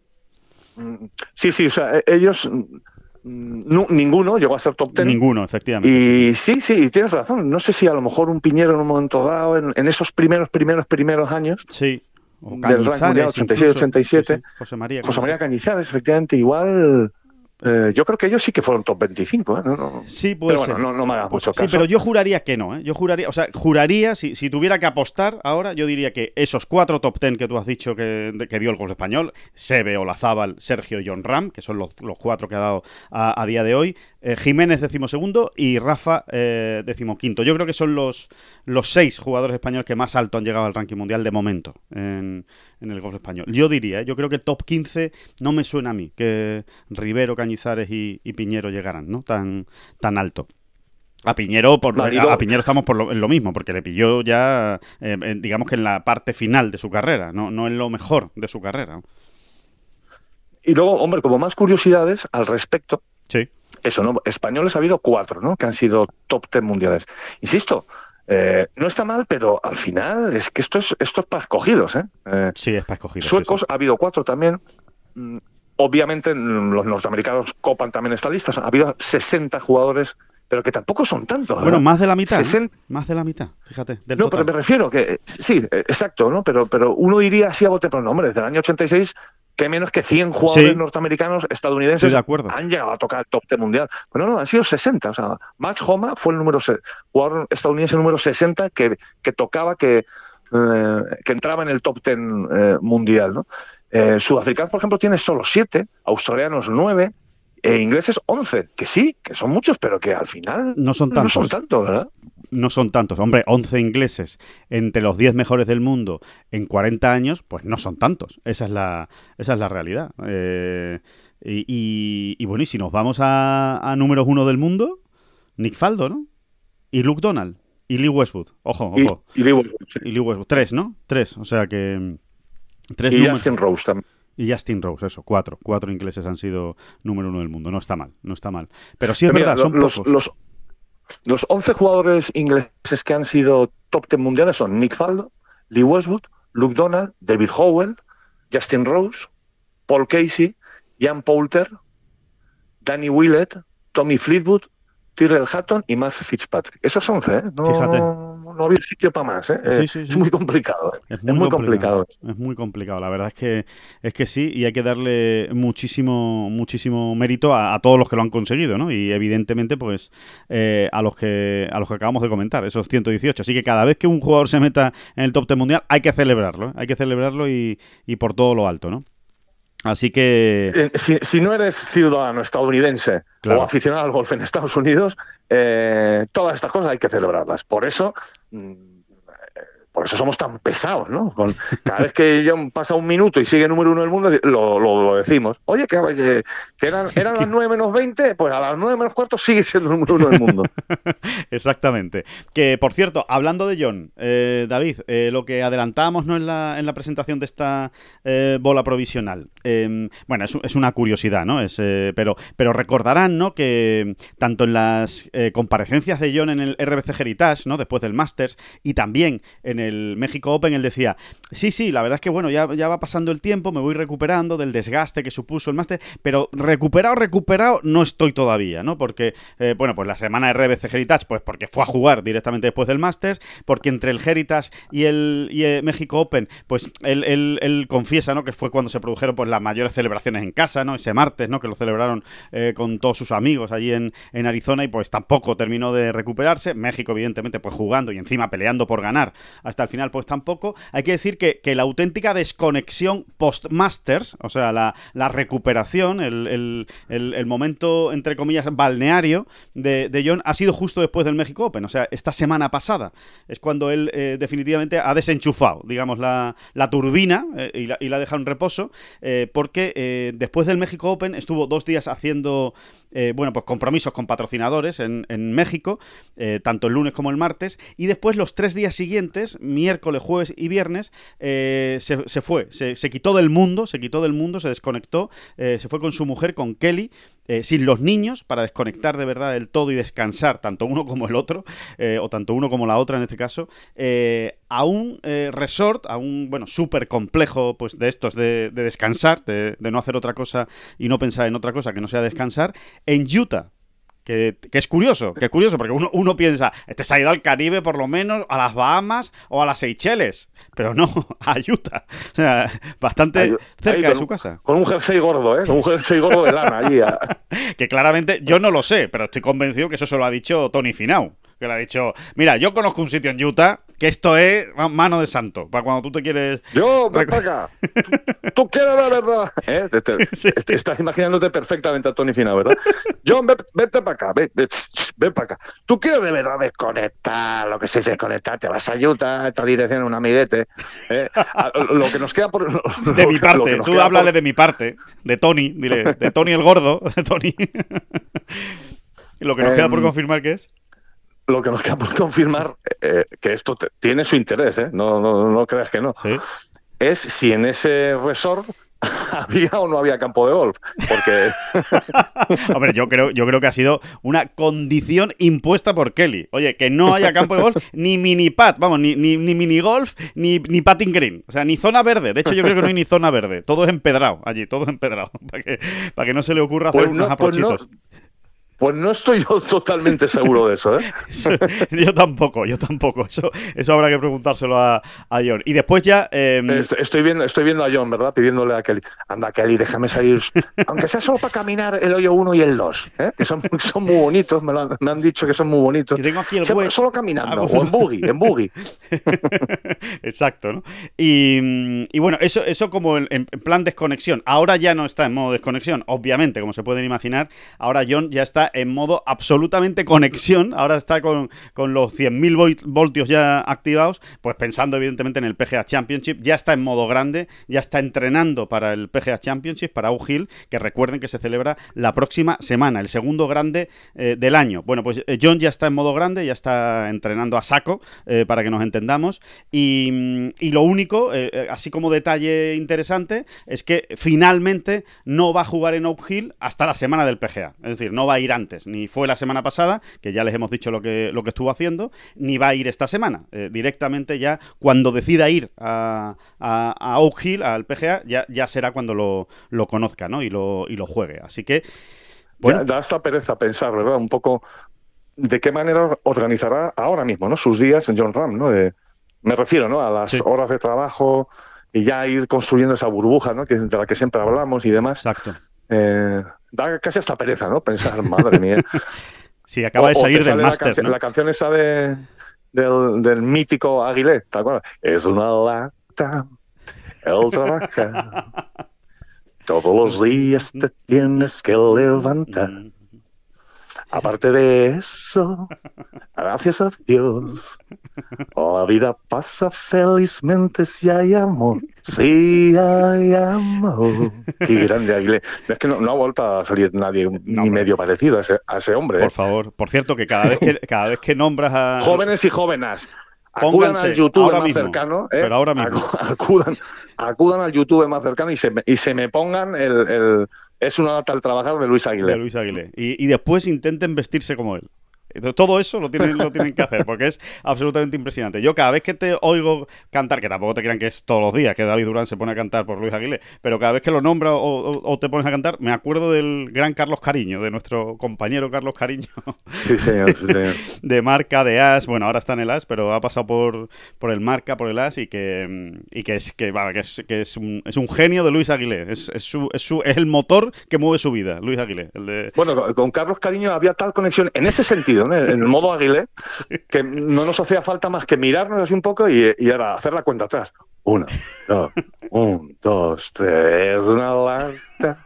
Mm, Sí, sí, o sea, e- ellos, mm, nu- ninguno llegó a ser top 10.
Ninguno, efectivamente.
Y sí, sí, y tienes razón. No sé si a lo mejor un Piñero en un momento dado, en, en esos primeros, primeros, primeros años,
Sí. O
Del ranking mundial,
Cañizares,
86,
incluso.
87.
Sí, sí. José María.
José María.
Cañizares,
efectivamente, igual. Eh, yo creo que ellos sí que fueron top 25. ¿eh? No, no-
Sí, puede
pero
ser.
bueno, no, no me hagas mucho
Sí,
caso.
pero yo juraría que no, ¿eh? Yo juraría, o sea, juraría, si, si tuviera que apostar ahora, yo diría que esos cuatro top ten que tú has dicho que, que dio el golf español, Sebe, Olazábal, Sergio y John Ram, que son los, los cuatro que ha dado a, a día de hoy, eh, Jiménez decimosegundo y Rafa eh, decimoquinto. Yo creo que son los, los seis jugadores españoles que más alto han llegado al ranking mundial de momento en, en el golf español. Yo diría, ¿eh? yo creo que top 15 no me suena a mí que Rivero, Cañizares y, y Piñero llegaran, ¿no? Tan, tan alto. A Piñero, por, a, Piñero estamos por lo, en lo mismo, porque le pilló ya, eh, digamos que en la parte final de su carrera, no, no en lo mejor de su carrera.
Y luego, hombre, como más curiosidades al respecto,
Sí,
eso, ¿no? Españoles ha habido cuatro, ¿no? Que han sido top 10 mundiales. Insisto, eh, no está mal, pero al final es que esto es, esto es para escogidos, ¿eh? Eh,
sí, es para escogido. sí,
Suecos
sí.
ha habido cuatro también. Mm, Obviamente mm, los norteamericanos copan también esta lista. Ha habido 60 jugadores, pero que tampoco son tantos.
Bueno,
¿verdad?
más de la mitad.
60
Más de la mitad, fíjate. Del
No,
total.
pero me refiero que eh, sí, eh, exacto, ¿no? Pero, pero uno diría así a bote pronto, hombre, desde el añño 86, que menos que 100 jugadores
Sí.
norteamericanos, estadounidenses,
de acuerdo.
han llegado a tocar el top 10 mundial. Bueno, no, han sido 60. O sea, Max Homa fue el número jugador estadounidense número 60 que, que tocaba, que, eh, que entraba en el top 10 eh, mundial, ¿no? Eh, sudafricanos, por ejemplo, tiene solo 7, australianos 9, e ingleses 11, que sí, que son muchos, pero que al final
No son
no
tantos.
son tantos, ¿verdad?
No son tantos. Hombre, 11 ingleses entre los 10 mejores del mundo en 40 años, pues no son tantos. Esa es la, esa es la realidad. Eh, y, y- y bueno, y si nos vamos a, a números uno del mundo, Nick Faldo, ¿no? Y Luke Donald. Y Lee Westwood. Ojo,
Y,
ojo.
y digo, sí.
Y Lee Westwood. Tres, ¿no? Tres. O sea que... mm, Tres
y
números.
Justin Rose también.
Y Justin Rose, eso, cuatro. Cuatro ingleses han sido número uno del mundo. No está mal, no está mal. Pero sí es
Pero mira,
verdad, son
los,
pocos.
los, los 11 jugadores ingleses que han sido top 10 mundiales son Nick Faldo, Lee Westwood, Luke Donald, David Howell, Justin Rose, Paul Casey, Ian Poulter, Danny Willett, Tommy Fleetwood, Tyrrell Hatton y Matt Fitzpatrick. Esos 11, ¿eh? No,
Fíjate.
No- había sitio para más. ¿eh? Es muy complicado. ¿eh? Es muy, complicado.
Es muy complicado. La verdad es que es que sí, y hay que darle muchísimo, muchísimo mérito a, todos los que lo han conseguido, ¿no? Y evidentemente, pues, eh, a los que a los que acabamos de comentar, esos 118. Así que cada vez que un jugador se meta en el top 10 mundial, hay que celebrarlo, hay que celebrarlo y, y por todo lo alto, ¿no? Así que.
Si, no eres ciudadano estadounidense o aficionado al golf en Estados Unidos, eh, todas estas cosas hay que celebrarlas. Por eso. Por eso somos tan pesados, ¿no? Cada vez que ya pasa un minuto y sigue número uno del mundo, lo, decimos. Oye, que, eran, las 9 menos 20, pues a las 9 menos cuarto sigue siendo número uno del mundo.
Exactamente. Que, por cierto, hablando de John, eh, David, eh, lo que adelantábamos ¿no? en, la, en la presentación de esta eh, bola provisional. Em, bueno, es, es, una curiosidad, ¿no? Es, pero, pero recordarán, ¿no? Que tanto en las comparecencias de John en el RBC Heritage, ¿no? Después del Masters, y también en el el México Open, él decía, sí, sí, la verdad es que bueno, ya, ya va pasando el tiempo, me voy recuperando del desgaste que supuso el máster, pero recuperado, recuperado no estoy todavía, ¿no? Porque, eh, bueno, pues la semana de RBC Heritage, pues porque fue a jugar directamente después del Masters, porque entre el Heritage y el, y México Open, pues él, él, confiesa, ¿no? Que fue cuando se produjeron pues las mayores celebraciones en casa, ¿no? Ese martes, ¿no? Que lo celebraron eh, con todos sus amigos allí en, en Arizona y pues tampoco terminó de recuperarse. México, evidentemente, pues jugando y encima peleando por ganar hasta el final pues tampoco. Hay que decir que, la auténtica desconexión post-Masters, o sea, la, recuperación, el, momento, entre comillas, balneario de, John ha sido justo después del México Open, o sea, esta semana pasada. Es cuando él eh, definitivamente ha desenchufado, digamos, la, turbina eh, y, la, y, la, ha dejado en reposo, eh, porque después del México Open estuvo dos días haciendo, bueno, pues compromisos con patrocinadores en, en México, tanto el lunes como el martes, y después los tres días siguientes, miércoles, jueves y viernes, eh, se, fue, se, quitó del mundo, se quitó del mundo, se desconectó, eh, se fue con su mujer, con Kelly, eh, sin los niños, para desconectar de verdad del todo y descansar, tanto uno como el otro, o tanto uno como la otra en este caso, a un resort, a un, bueno, súper complejo, pues de estos de, descansar, de, de no hacer otra cosa y no pensar en otra cosa que no sea descansar, en Utah que, es curioso, que es curioso, porque uno, uno piensa, este se ha ido al Caribe por lo menos, a las Bahamas o a las Seychelles, pero no, a Utah. O sea, bastante cerca de su casa.
Con un jersey gordo, ¿eh? Con un jersey gordo de lana allí.
que claramente, yo no lo sé, pero estoy convencido que eso se lo ha dicho Tony Finau que le ha dicho, mira, yo conozco un sitio en Utah que esto es mano de santo, para cuando tú te quieres...
Yo, ven para acá. Tú, quieres la verdad. ¿Eh? Estás imaginándote perfectamente a Tony Fina, ¿verdad? John, vete para acá, ven, ven, para acá. Tú quieres de verdad desconectar, lo que se desconectar, te vas a Utah, esta dirección, un amiguete. ¿eh? Lo que nos queda por...
De mi parte, tú háblale de mi parte, de Tony, dile, de Tony el gordo, de Tony. lo que nos queda por em, confirmar que es
lo que nos queda por confirmar eh, que esto tiene su interés, ¿eh? no, no, no creas que no. Es si en ese resort había o no había campo de golf. Porque.
Hombre, yo creo, yo creo que ha sido una condición impuesta por Kelly. Oye, que no haya campo de golf, ni mini pat, vamos, ni, ni, ni mini golf, ni, ni patting green. O sea, ni zona verde. De hecho, yo creo que no hay ni zona verde. Todo es empedrado allí, todo es empedrado. Para que, para que no se le ocurra hacer pues unos pues apochitos.
Pues no estoy yo totalmente seguro de eso, ¿eh?
yo tampoco, yo tampoco. Eso, eso habrá que preguntárselo a, John. Y después ya. Em,
estoy, viendo, estoy viendo a John, ¿verdad? Pidiéndole a Kelly. Anda, Kelly, déjame salir. Aunque sea solo para caminar el hoyo 1 y el 2. ¿eh? Que son, son muy bonitos, me, han, dicho que son muy bonitos. tengo aquí el Solo caminando, o en buggy, en buggy.
Exacto, ¿no? Y, y, bueno, eso, eso como en, en plan desconexión. Ahora ya no está en modo desconexión, obviamente, como se pueden imaginar. Ahora John ya está en modo absolutamente conexión. Ahora está con, los 100.000 voltios ya activados, pues pensando evidentemente en el PGA Championship. Ya está en modo grande, ya está entrenando para el PGA Championship, para Hill, que recuerden que se celebra la próxima semana, el segundo grande eh, del año. Bueno, pues eh, John ya está en modo grande, ya está entrenando a saco, eh, para que nos entendamos. Y, y lo único, así como detalle interesante, es que finalmente no va a jugar en Oak Hill hasta la semana del PGA. Es decir, no va a ir antes, ni fue la semana pasada, que ya les hemos dicho lo que, lo que estuvo haciendo, ni va a ir esta semana. Eh, directamente ya cuando decida ir a, a, Oak Hill, al PGA, ya, ya será cuando lo, lo conozca ¿no? y, lo, y lo juegue. Así que...
Bueno. da hasta pereza pensar, ¿verdad? Un poco de qué manera organizará ahora mismo ¿no? sus días en John Ram. ¿no? me refiero ¿no? a las horas de trabajo y ya ir construyendo esa burbuja ¿no? que, de la que siempre hablamos y demás.
Exacto.
Eh, da casi hasta pereza, ¿no? Pensar, madre mía.
sí, acaba de salir del máster.
La, la, canción esa de, del, del mítico Aguilé, ¿te acuerdas? Es una lata, el trabajar. Todos los días te tienes que levantar. Aparte de eso, gracias a Dios, la vida pasa felizmente si hay amor. Si hay amor. Qué grande Aguilé. Es que no, ha vuelto a salir nadie ni medio parecido a ese, hombre.
Por
¿eh?
favor. Por cierto, que cada vez que, cada vez que nombras a.
Jóvenes y jóvenes. Acudan al YouTube más cercano. ¿eh?
Pero ahora mismo.
Acudan, acudan al YouTube más cercano y se, y se me pongan el, es una data al trabajar de Luis Aguilé.
De Luis Aguilé. Y, y, después intenten vestirse como él. Todo eso lo tienen, lo tienen que hacer porque es absolutamente impresionante. Yo cada vez que te oigo cantar, que tampoco te crean que es todos los días que David Durán se pone a cantar por Luis Aguilé, pero cada vez que lo nombra o, te pones a cantar, me acuerdo del gran Carlos Cariño, de nuestro compañero Carlos Cariño.
Sí, señor, sí, señor.
De marca, de As, bueno, ahora está en el As, pero ha pasado por, por el marca, por el As y que, y que es que, que, es, que es, un, es un genio de Luis Aguilé. Es, es, su, es, su, es el motor que mueve su vida, Luis Aguilé. El de...
Bueno, con Carlos Cariño había tal conexión en ese sentido en el modo Aguilé, que no nos hacía falta más que mirarnos así un poco y, y ahora hacer la cuenta atrás. Una, dos, un, dos, tres, una lata,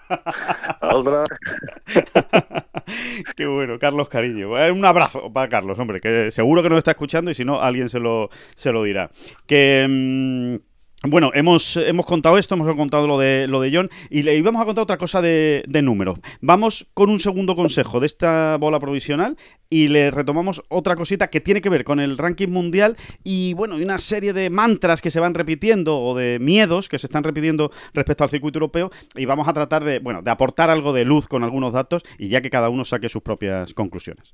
otra.
Qué bueno, Carlos Cariño. Eh, un abrazo para Carlos, hombre, que seguro que nos está escuchando y si no, alguien se lo, se lo dirá. Que. Mmm, bueno, hemos, hemos contado esto, hemos contado lo de, lo de John y le íbamos a contar otra cosa de, de números. Vamos con un segundo consejo de esta bola provisional y le retomamos otra cosita que tiene que ver con el ranking mundial y bueno, una serie de mantras que se van repitiendo o de miedos que se están repitiendo respecto al circuito europeo y vamos a tratar de, bueno, de aportar algo de luz con algunos datos y ya que cada uno saque sus propias conclusiones.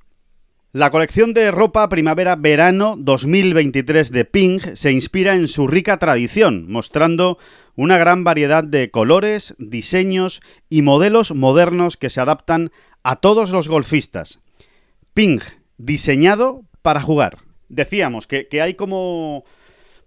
La colección de ropa primavera-verano 2023 de Ping se inspira en su rica tradición, mostrando una gran variedad de colores, diseños y modelos modernos que se adaptan a todos los golfistas. Ping, diseñado para jugar. Decíamos que, que hay como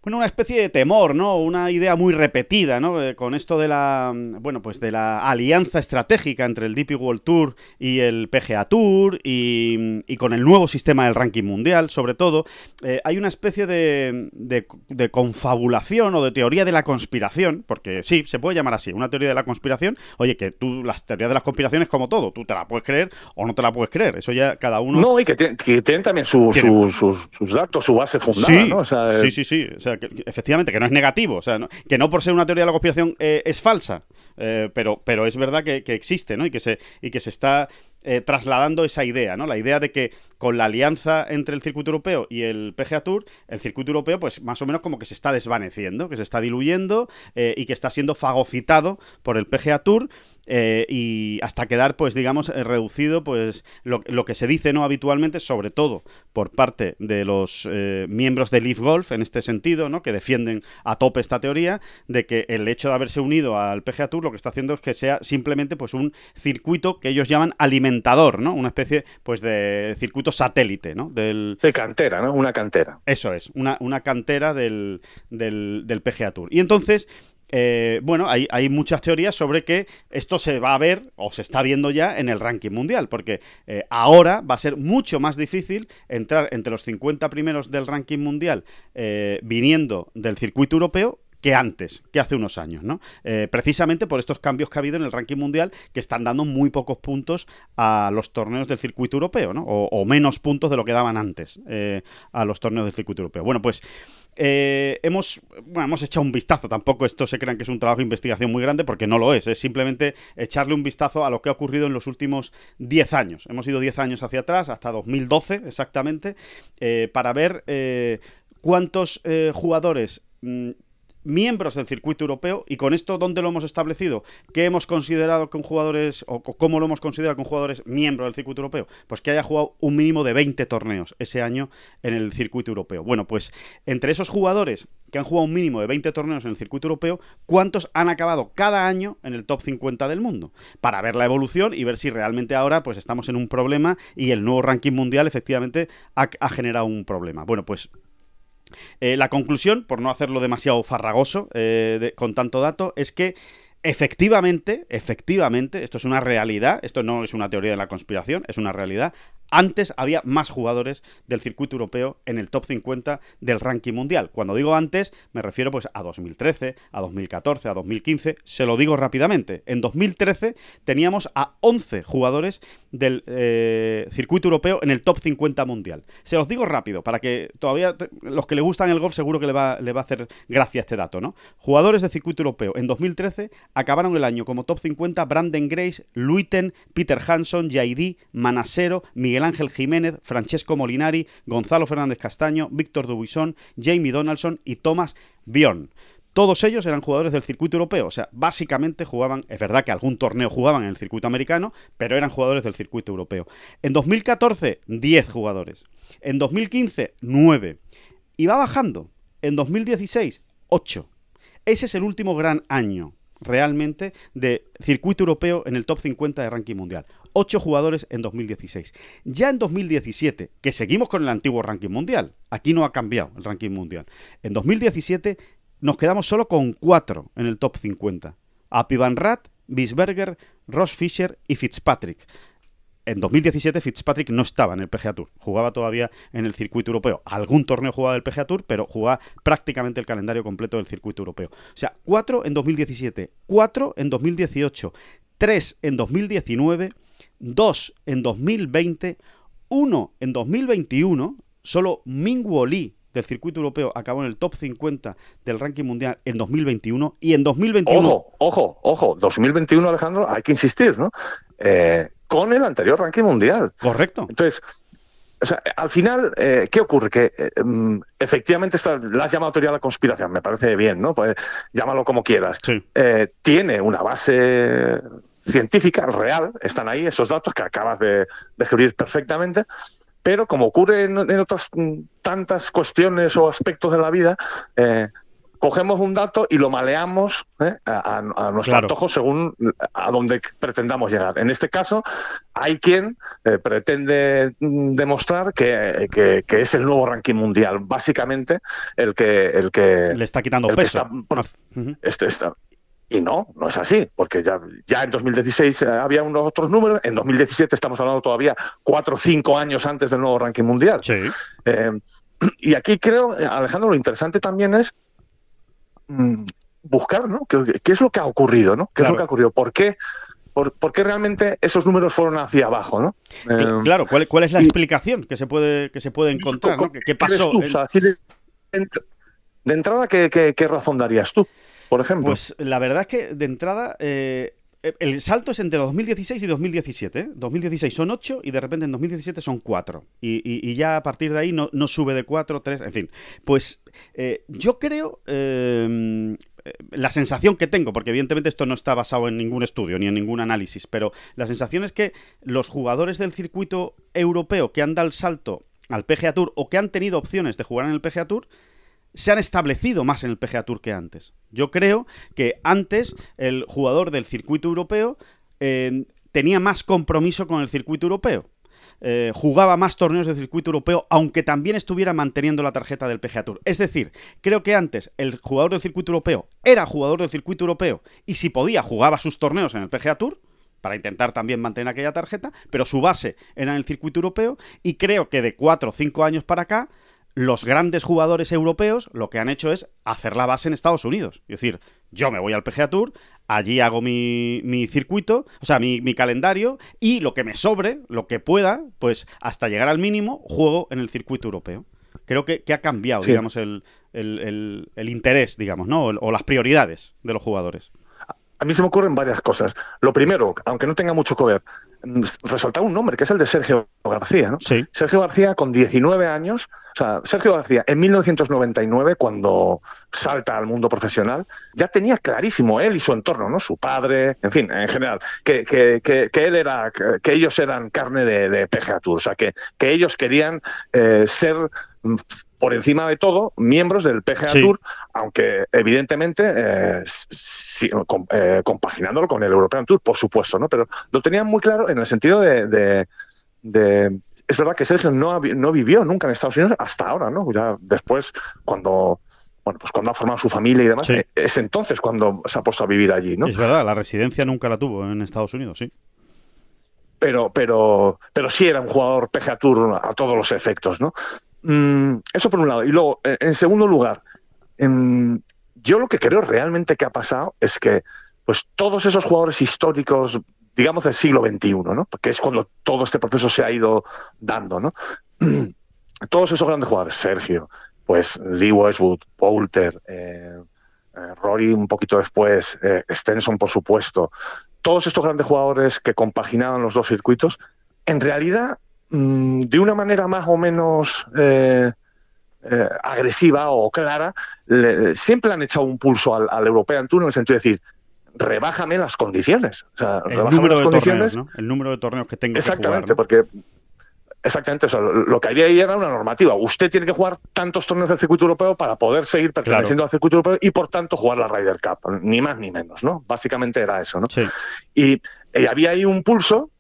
bueno, una especie de temor, ¿no? Una idea muy repetida, ¿no? Eh, con esto de la, bueno, pues de la alianza estratégica entre el DP World Tour y el PGA Tour y, y con el nuevo sistema del ranking mundial, sobre todo, eh, hay una especie de, de, de, confabulación o de teoría de la conspiración, porque sí, se puede llamar así, una teoría de la conspiración. Oye, que tú, las teorías de las conspiraciones, como todo, tú te la puedes creer o no te la puedes creer, eso ya cada uno...
No, y que, tienen también su, su, sus, sus, datos, su base fundada,
sí,
¿no? O
sea, sí, sí, sí. O sea, efectivamente, que no es negativo, o sea, que no por ser una teoría de la conspiración eh, es falsa, eh, pero, pero es verdad que, que, existe, ¿no? Y que se, y que se está eh, trasladando esa idea, ¿no? La idea de que con la alianza entre el circuito europeo y el PGA Tour, el circuito europeo, pues más o menos como que se está desvaneciendo, que se está diluyendo y que está siendo fagocitado por el PGA Tour. Eh, y hasta quedar, pues digamos, eh, reducido, pues lo, lo, que se dice no habitualmente, sobre todo por parte de los eh, miembros de Leaf Golf, en este sentido, ¿no? que defienden a tope esta teoría, de que el hecho de haberse unido al PGA Tour lo que está haciendo es que sea simplemente pues un circuito que ellos llaman alimentador, ¿no? Una especie pues de circuito satélite, ¿no? Del...
De cantera, ¿no? Una cantera.
Eso es, una, una cantera del, del, del PGA Tour. Y entonces eh, bueno, hay, muchas teorías sobre que esto se va a ver o se está viendo ya en el ranking mundial, porque eh, ahora va a ser mucho más difícil entrar entre los 50 primeros del ranking mundial eh, viniendo del circuito europeo que antes, que hace unos años, ¿no? Eh, precisamente por estos cambios que ha habido en el ranking mundial que están dando muy pocos puntos a los torneos del circuito europeo, ¿no? O, o menos puntos de lo que daban antes eh, a los torneos del circuito europeo. Bueno, pues eh, hemos, hemos echado un vistazo, tampoco esto se crean que es un trabajo de investigación muy grande porque no lo es, es simplemente echarle un vistazo a lo que ha ocurrido en los últimos 10 años. Hemos ido 10 años hacia atrás, hasta 2012 exactamente, eh, para ver eh, cuántos jugadores mm, miembros del circuito europeo y con esto dónde lo hemos establecido qué hemos considerado con jugadores o cómo lo hemos considerado con jugadores miembros del circuito europeo pues que haya jugado un mínimo de 20 torneos ese año en el circuito europeo bueno pues entre esos jugadores que han jugado un mínimo de 20 torneos en el circuito europeo, ¿cuántos han acabado cada año en el top 50 del mundo? Para ver la evolución y ver si realmente ahora pues estamos en un problema y el nuevo ranking mundial efectivamente ha, ha generado un problema. Bueno, pues eh, la conclusión, por no hacerlo demasiado farragoso eh, con tanto dato, es que efectivamente, efectivamente, esto es una realidad, esto no es una teoría de la conspiración, es una realidad, antes había más jugadores del circuito europeo en el top 50 del ranking mundial. Cuando digo antes, me refiero pues a 2013, a 2014, a 2015. Se lo digo rápidamente. En 2013 teníamos a 11 jugadores del eh, circuito europeo en el top 50 mundial. Se los digo rápido, para que todavía los que le gustan el golf seguro que le va, le va a hacer gracia este dato, ¿no? Jugadores del circuito europeo en 2013 acabaron el año como top 50 Brandon Grace, Luiten, Peter Hanson, Jaidi, Manasero, Miguel Ángel Jiménez, Francesco Molinari, Gonzalo Fernández Castaño, Víctor Dubuisson, Jamie Donaldson y Thomas Bion. Todos ellos eran jugadores del circuito europeo, o sea, básicamente jugaban, es verdad que algún torneo jugaban en el circuito americano, pero eran jugadores del circuito europeo. En 2014, 10 jugadores. En 2015, 9. Y va bajando. En 2016, 8. Ese es el último gran año realmente de circuito europeo en el top 50 de ranking mundial. 8 jugadores en 2016. Ya en 2017, que seguimos con el antiguo ranking mundial, aquí no ha cambiado el ranking mundial. En 2017 nos quedamos solo con 4 en el top 50. Api Van Rat, Bisberger, Ross Fisher y Fitzpatrick. En 2017 Fitzpatrick no estaba en el PGA Tour, jugaba todavía en el circuito europeo. Algún torneo jugaba del PGA Tour, pero jugaba prácticamente el calendario completo del circuito europeo. O sea, 4 en 2017, 4 en 2018, 3 en 2019 dos en 2020, uno en 2021, solo Mingwo Lee del circuito europeo acabó en el top 50 del ranking mundial en 2021 y en 2021...
Ojo, ojo, ojo, 2021 Alejandro, hay que insistir, ¿no? Eh, con el anterior ranking mundial.
Correcto.
Entonces, o sea, al final, eh, ¿qué ocurre? Que eh, mm, efectivamente está, la has llamado teoría de la conspiración, me parece bien, ¿no? Pues llámalo como quieras. tiene una base científica, real, están ahí esos datos que acabas de describir perfectamente, pero como ocurre en, otras tantas cuestiones o aspectos de la vida, eh, cogemos un dato y lo maleamos eh, a, nuestro antojo según a donde pretendamos llegar. En este caso, hay quien eh, pretende demostrar que, es el nuevo ranking mundial, básicamente el que... El que
Le está quitando peso. Está,
ah, este, está, y no, no es así, porque ya, ya en 2016 eh, había unos otros números, en 2017 estamos hablando todavía cuatro o cinco años antes del nuevo ranking mundial. Eh, y aquí creo, Alejandro, lo interesante también es mm, buscar, ¿no? ¿Qué, es lo que ha ocurrido, ¿no? ¿Qué es lo que ha ocurrido? ¿Por qué? Por, qué realmente esos números fueron hacia abajo, ¿no?
claro, ¿cuál, ¿cuál, es la explicación que se puede, que se puede encontrar? ¿Qué, pasó?
de, entrada, ¿qué, qué razón darías tú? por ejemplo?
Pues la verdad es que de entrada eh, el salto es entre 2016 y 2017. 2016 ¿eh? son 8 y de repente en 2017 son 4. Y, ya a partir de ahí no, sube de 4, 3, en fin. Pues eh, yo creo... la sensación que tengo, porque evidentemente esto no está basado en ningún estudio ni en ningún análisis, pero la sensación es que los jugadores del circuito europeo que han dado el salto al PGA Tour o que han tenido opciones de jugar en el PGA Tour se han establecido más en el PGA Tour que antes. Yo creo que antes el jugador del circuito europeo eh, tenía más compromiso con el circuito europeo. Eh, jugaba más torneos del circuito europeo, aunque también estuviera manteniendo la tarjeta del PGA Tour. Es decir, creo que antes el jugador del circuito europeo era jugador del circuito europeo y si podía jugaba sus torneos en el PGA Tour para intentar también mantener aquella tarjeta, pero su base era en el circuito europeo y creo que de 4 o 5 años para acá los grandes jugadores europeos lo que han hecho es hacer la base en Estados Unidos. Es decir, yo me voy al PGA Tour, allí hago mi, mi circuito, o sea, mi, calendario, y lo que me sobre, lo que pueda, pues hasta llegar al mínimo, juego en el circuito europeo. Creo que, ha cambiado, digamos, el, interés, digamos, ¿no? O, las prioridades de los jugadores.
A mí se me ocurren varias cosas. Lo primero, aunque no tenga mucho que ver, resaltar un nombre, que es el de Sergio García. ¿no?
Sí.
Sergio García, con 19 años, o sea, Sergio García en 1999, cuando salta al mundo profesional, ya tenía clarísimo él y su entorno, ¿no? Su padre, en fin, en general, que, que, que, que él era, que ellos eran carne de, de PGA Tour, o sea, que, que ellos querían eh, ser mm, por encima de todo, miembros del PGA
Sí.
Tour, aunque evidentemente eh, com- eh, compaginándolo con el European Tour, por supuesto, ¿no? Pero lo tenían muy claro en el sentido de. de- de- es verdad que Sergio no, no vivió nunca en Estados Unidos hasta ahora, ¿no? Ya después, cuando. Bueno, pues cuando ha formado su familia y demás,
Sí.
eh, es entonces cuando se ha puesto a vivir allí, ¿no?
Es verdad, la residencia nunca la tuvo en Estados Unidos, sí.
pero, pero, pero sí era un jugador PGA Tour a todos los efectos, ¿no? Mm, eso por un lado. Y luego, en, en segundo lugar, yo lo que creo realmente que ha pasado es que pues todos esos jugadores históricos, digamos del siglo XXI, ¿no? Porque es cuando todo este proceso se ha ido dando, ¿no? Todos esos grandes jugadores, Sergio, pues Lee Westwood, Poulter, eh, eh, Rory un poquito después, eh, Stenson por supuesto, todos estos grandes jugadores que compaginaban los dos circuitos, en realidad, mm, de una manera más o menos agresiva o clara, siempre han echado un pulso al, al European Tour en el sentido de decir, rebájame las condiciones. O sea,
El
rebájame
número
las
de
condiciones.
torneos, ¿no? El número de torneos que tengo
Exactamente,
que jugar. ¿no?
porque exactamente, o sea, lo que había ahí era una normativa. Usted tiene que jugar tantos torneos del circuito europeo para poder seguir perteneciendo al circuito europeo y por tanto jugar la Ryder Cup, ni más ni menos, ¿no? Básicamente era eso, ¿no?
Sí.
Y, y había ahí un pulso.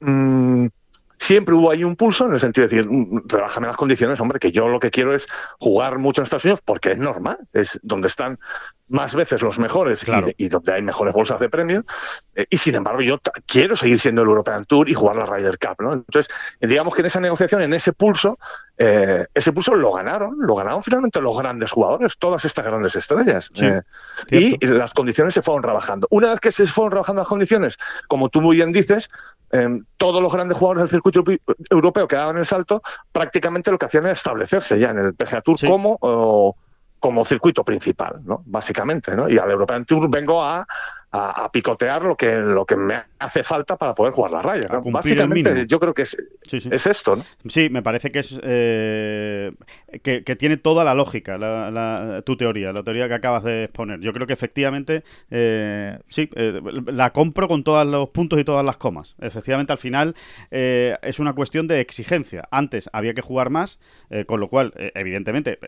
mm, siempre hubo ahí un pulso en el sentido de decir, mm, rebájame las condiciones, hombre, que yo lo que quiero es jugar mucho en Estados Unidos porque es normal, es donde están más veces los mejores y-
Claro.
y, donde hay mejores bolsas de premio. Eh, y sin embargo, yo quiero seguir siendo el European Tour y jugar la Ryder Cup, ¿no? Entonces, digamos que en esa negociación, en ese pulso, eh, ese pulso lo ganaron, lo ganaron finalmente los grandes jugadores, todas estas grandes estrellas.
Sí,
Eh, y las condiciones se fueron rebajando. Una vez que se fueron rebajando las condiciones, como tú muy bien dices, eh, todos los grandes jugadores del circuito europe- europeo que daban el salto, prácticamente lo que hacían era establecerse ya en el PGA Tour
Sí.
como, o- como circuito principal, ¿no? Básicamente, ¿no? Y al European Tour vengo a, a- a picotear lo que, lo que me hace falta para poder jugar la raya. Básicamente, yo creo que es,
Sí, sí.
es esto, ¿no?
Sí, me parece que es eh, que, que tiene toda la lógica la, la- tu teoría, la teoría que acabas de exponer. Yo creo que efectivamente eh, sí, eh, la compro con todos los puntos y todas las comas. Efectivamente, al final eh, es una cuestión de exigencia. Antes había que jugar más, eh, con lo cual, evidentemente,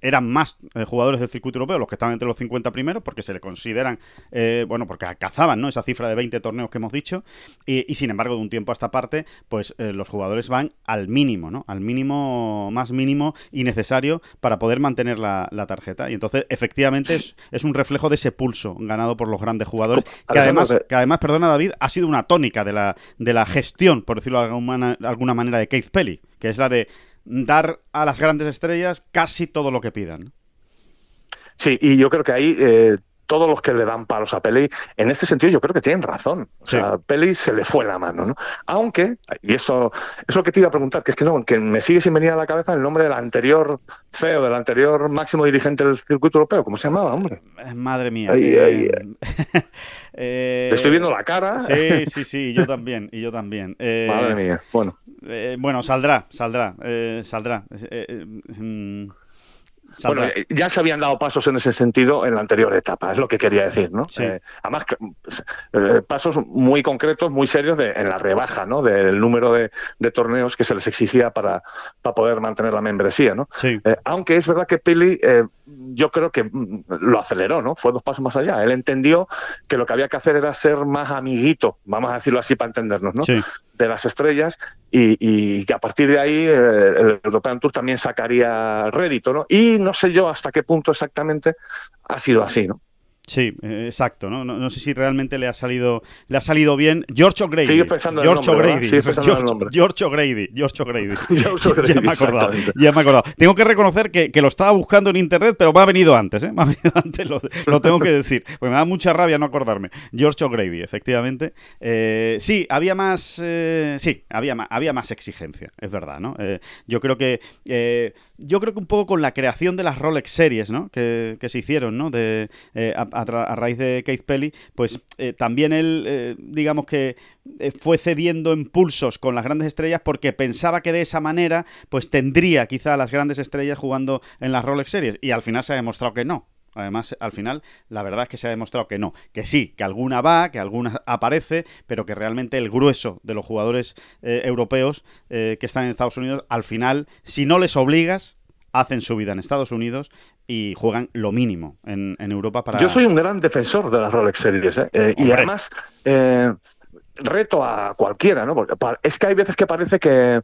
eran más jugadores del circuito europeo los que estaban entre los 50 primeros, porque se le consideran, eh, bueno, porque cazaban ¿no? esa cifra de 20 torneos que hemos dicho, y, y sin embargo, de un tiempo a esta parte, pues eh, los jugadores van al mínimo, ¿no? Al mínimo, más mínimo y necesario para poder mantener la, la tarjeta. Y entonces, efectivamente, es, es un reflejo de ese pulso ganado por los grandes jugadores, que además,
de-
que además, perdona David, ha sido una tónica de la, de la gestión, por decirlo de alguna, de alguna manera, de Keith Pelly, que es la de dar a las grandes estrellas casi todo lo que pidan.
Sí, y yo creo que ahí eh, todos los que le dan palos a Pele, en este sentido yo creo que tienen razón. O
Sí.
sea, Pele se le fue la mano, ¿no? Aunque, y esto es lo que te iba a preguntar, que es que no, que me sigue sin venir a la cabeza el nombre del anterior CEO, del anterior máximo dirigente del circuito europeo. ¿Cómo se llamaba, hombre?
Eh, Madre mía.
Ay,
eh,
ay,
eh,
Te estoy viendo la cara.
Sí, sí, sí, yo también, y yo también. Eh,
Madre mía. Bueno,
bueno, saldrá, saldrá, saldrá. Mm, saldrá.
Bueno, eh, ya se habían dado pasos en ese sentido en la anterior etapa, es lo que quería decir, ¿no?
Sí.
Eh, además, pues, eh, pasos muy concretos, muy serios de, en la rebaja, ¿no? Del número de, de torneos que se les exigía para, para poder mantener la membresía, ¿no?
sí,
Eh, aunque es verdad que Pili, yo creo que mm, lo aceleró, ¿no? Fue dos pasos más allá. Él entendió que lo que había que hacer era ser más amiguito, vamos a decirlo así para entendernos, ¿no?
sí.
De las estrellas y, y que a partir de ahí eh, el European Tour también sacaría rédito, ¿no? Y no sé yo hasta qué punto exactamente ha sido así, ¿no?
Sí, eh, exacto, ¿no? ¿no? no sé si realmente le ha salido le ha salido bien George O'Grady.
Sigues pensando
George. O'Grady. George,
nombre.
George O'Grady. George O'Grady. Ya me he acordado. Ya me he acordado. Tengo que reconocer que, que lo estaba buscando en internet, pero me ha venido antes, ¿eh? Me ha venido antes, lo, lo tengo que decir. Porque me da mucha rabia no acordarme. George O'Grady, efectivamente. Eh, sí, había más. eh, sí, había más, había más exigencia, es verdad, ¿no? Eh, yo creo que. Eh, yo creo que un poco con la creación de las Rolex series, ¿no? Que, que se hicieron, ¿no? De, eh, a, a, raíz de Keith Pelly, pues eh, también él, eh, digamos que fue cediendo impulsos con las grandes estrellas porque pensaba que de esa manera pues tendría quizá las grandes estrellas jugando en las Rolex Series y al final se ha demostrado que no. Además, al final, la verdad es que se ha demostrado que no, que sí, que alguna va, que alguna aparece, pero que realmente el grueso de los jugadores eh, europeos eh, que están en Estados Unidos, al final, si no les obligas, hacen su vida en Estados Unidos y juegan lo mínimo en, Europa para...
Yo soy un gran defensor de las Rolex Series, ¿eh? y además reto a cualquiera, ¿no? Porque es que hay veces que parece que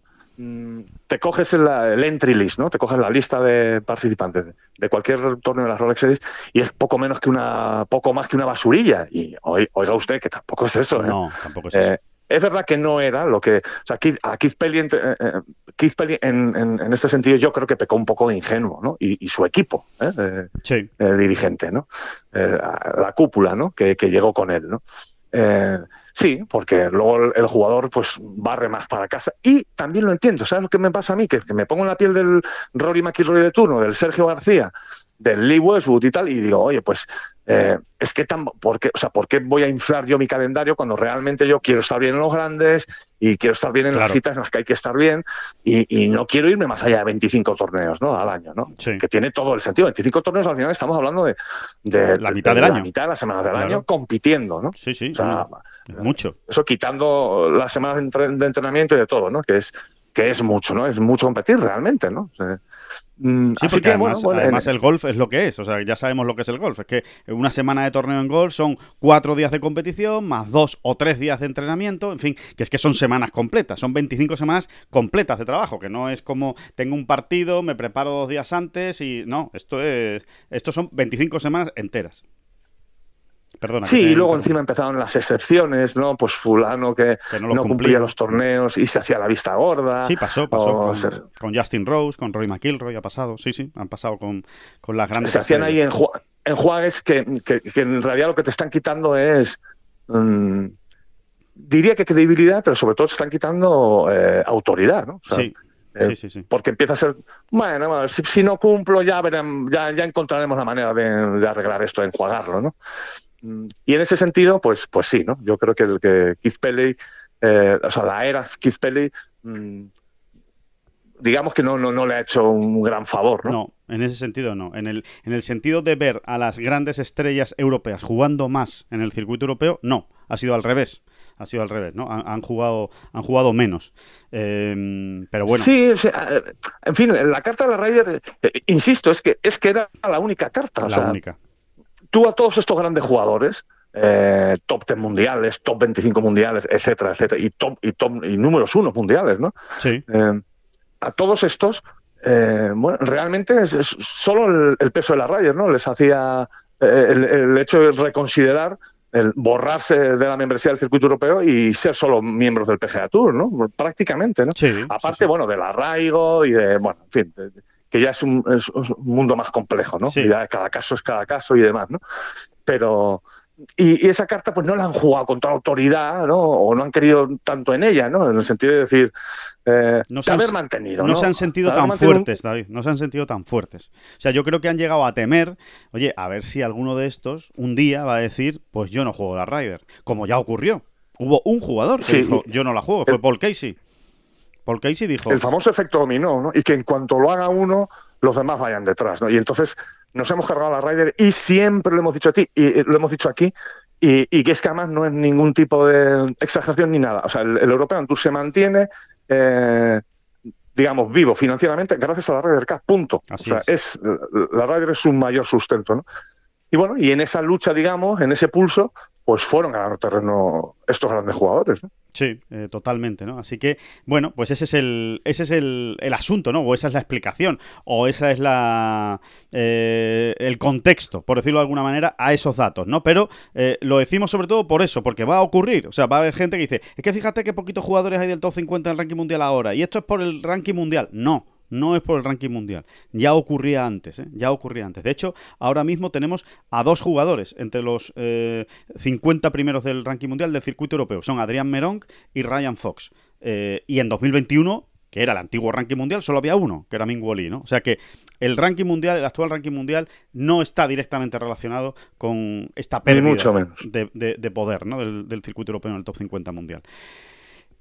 te coges el, el, entry list, ¿no? Te coges la lista de participantes de cualquier torneo de las Rolex Series y es poco menos que una, poco más que una basurilla. Y oiga usted que tampoco es eso. ¿eh?
No, tampoco es eso.
Eh, es verdad que no era lo que. O sea, Keith, a Keith Pelly, eh, en, este sentido, yo creo que pecó un poco de ingenuo, ¿no? Y, su equipo, ¿eh?
sí.
dirigente, ¿no? la cúpula, ¿no? Que, que, llegó con él, ¿no? Sí, porque luego el, jugador pues barre más para casa. Y también lo entiendo, ¿sabes lo que me pasa a mí? Que, me pongo en la piel del Rory McIlroy de turno, del Sergio García, del Lee Westwood y tal, y digo, oye, pues eh, es que tan, ¿por qué, o sea, ¿por qué voy a inflar yo mi calendario cuando realmente yo quiero estar bien en los grandes y quiero estar bien en las citas en las que hay que estar bien y, no quiero irme más allá de 25 torneos ¿no? al año, ¿no? Que tiene todo el sentido. 25 torneos al final estamos hablando de,
la mitad del año.
La mitad de las semanas del año compitiendo, ¿no?
Sí, sí. mucho.
Eso quitando las semanas de entrenamiento y de todo, ¿no? Que es, que es mucho, ¿no? Es mucho competir realmente, ¿no?
Mm, sí, porque además, el golf es lo que es, o sea, ya sabemos lo que es el golf, es que una semana de torneo en golf son cuatro días de competición, más dos o tres días de entrenamiento, en fin, que es que son semanas completas, son 25 semanas completas de trabajo, que no es como tengo un partido, me preparo dos días antes y no, esto es, esto son 25 semanas enteras
sí, y luego encima empezaron las excepciones, ¿no? Pues fulano que, no, cumplía los torneos y se hacía la vista gorda.
Sí, pasó, pasó con, Justin Rose, con Roy McIlroy, ha pasado, sí, sí, han pasado con, las grandes...
Se hacían ahí en, en juegues que, en realidad lo que te están quitando es... Mm, diría que credibilidad, pero sobre todo te están quitando eh, autoridad, ¿no?
sí.
Eh,
sí, sí, sí.
Porque empieza a ser, bueno, si, no cumplo ya, verán, ya, ya encontraremos la manera de, de arreglar esto, de enjuagarlo, ¿no? Mm, y en ese sentido, pues, pues sí, ¿no? Yo creo que el que Keith Pelly, eh, o sea, la era Keith Pelly, mm, digamos que no, no, no le ha hecho un gran favor, ¿no?
No, en ese sentido no. En el, en el sentido de ver a las grandes estrellas europeas jugando más en el circuito europeo, no. Ha sido al revés. Ha sido al revés, ¿no? Han, jugado, han jugado menos. Em, pero bueno.
Sí, en fin, la carta de la Ryder, eh, insisto, es que, es que era la única carta.
La única
tú a todos estos grandes jugadores, eh, top 10 mundiales, top 25 mundiales, etcétera, etcétera, y top y top y números uno mundiales, ¿no?
Sí.
Eh, a todos estos, eh, bueno, realmente es, solo el, peso de la Ryder, ¿no? Les hacía el, hecho de reconsiderar el borrarse de la membresía del circuito europeo y ser solo miembros del PGA Tour, ¿no? Prácticamente, ¿no?
Sí,
Aparte, bueno, del arraigo y de, bueno, en fin, que ya es un, mundo más complejo, ¿no? Ya cada caso es cada caso y demás, ¿no? Pero, y, esa carta pues no la han jugado con toda autoridad, ¿no? O no han querido tanto en ella, ¿no? En el sentido de decir, eh, no se haber mantenido,
¿no? se han sentido tan fuertes, David, no se han sentido tan fuertes. O sea, yo creo que han llegado a temer, oye, a ver si alguno de estos un día va a decir, pues yo no juego la Ryder, como ya ocurrió. Hubo un jugador que dijo, yo no la juego, fue Paul Casey. Paul Casey dijo.
El famoso efecto dominó, ¿no? Y que en cuanto lo haga uno, los demás vayan detrás, ¿no? Y entonces nos hemos cargado la Ryder y siempre lo hemos dicho a ti, y lo hemos dicho aquí, y, que es que además no es ningún tipo de exageración ni nada. O sea, el, European Tour se mantiene, eh, digamos, vivo financieramente gracias a la Ryder Cup, punto. o sea, es. la Ryder es su mayor sustento, ¿no? Y bueno, y en esa lucha, digamos, en ese pulso, pues fueron a terreno estos grandes jugadores. ¿no?
Sí, eh, totalmente, ¿no? Así que, bueno, pues ese es el, ese es el, el, asunto, ¿no? O esa es la explicación, o esa es la eh, el contexto, por decirlo de alguna manera, a esos datos, ¿no? Pero eh, lo decimos sobre todo por eso, porque va a ocurrir. O sea, va a haber gente que dice, es que fíjate qué poquitos jugadores hay del top 50 en el ranking mundial ahora, y esto es por el ranking mundial. No, no es por el ranking mundial. Ya ocurría antes, ¿eh? ya ocurría antes. De hecho, ahora mismo tenemos a dos jugadores entre los 50 eh, primeros del ranking mundial del circuito europeo. Son Adrián Merong y Ryan Fox. Eh, y en 2021 que era el antiguo ranking mundial, solo había uno, que era Ming Woli, ¿no? O sea que el ranking mundial, el actual ranking mundial, no está directamente relacionado con esta pérdida
mucho menos.
De, poder, ¿no? Del, del circuito europeo en el top 50 mundial.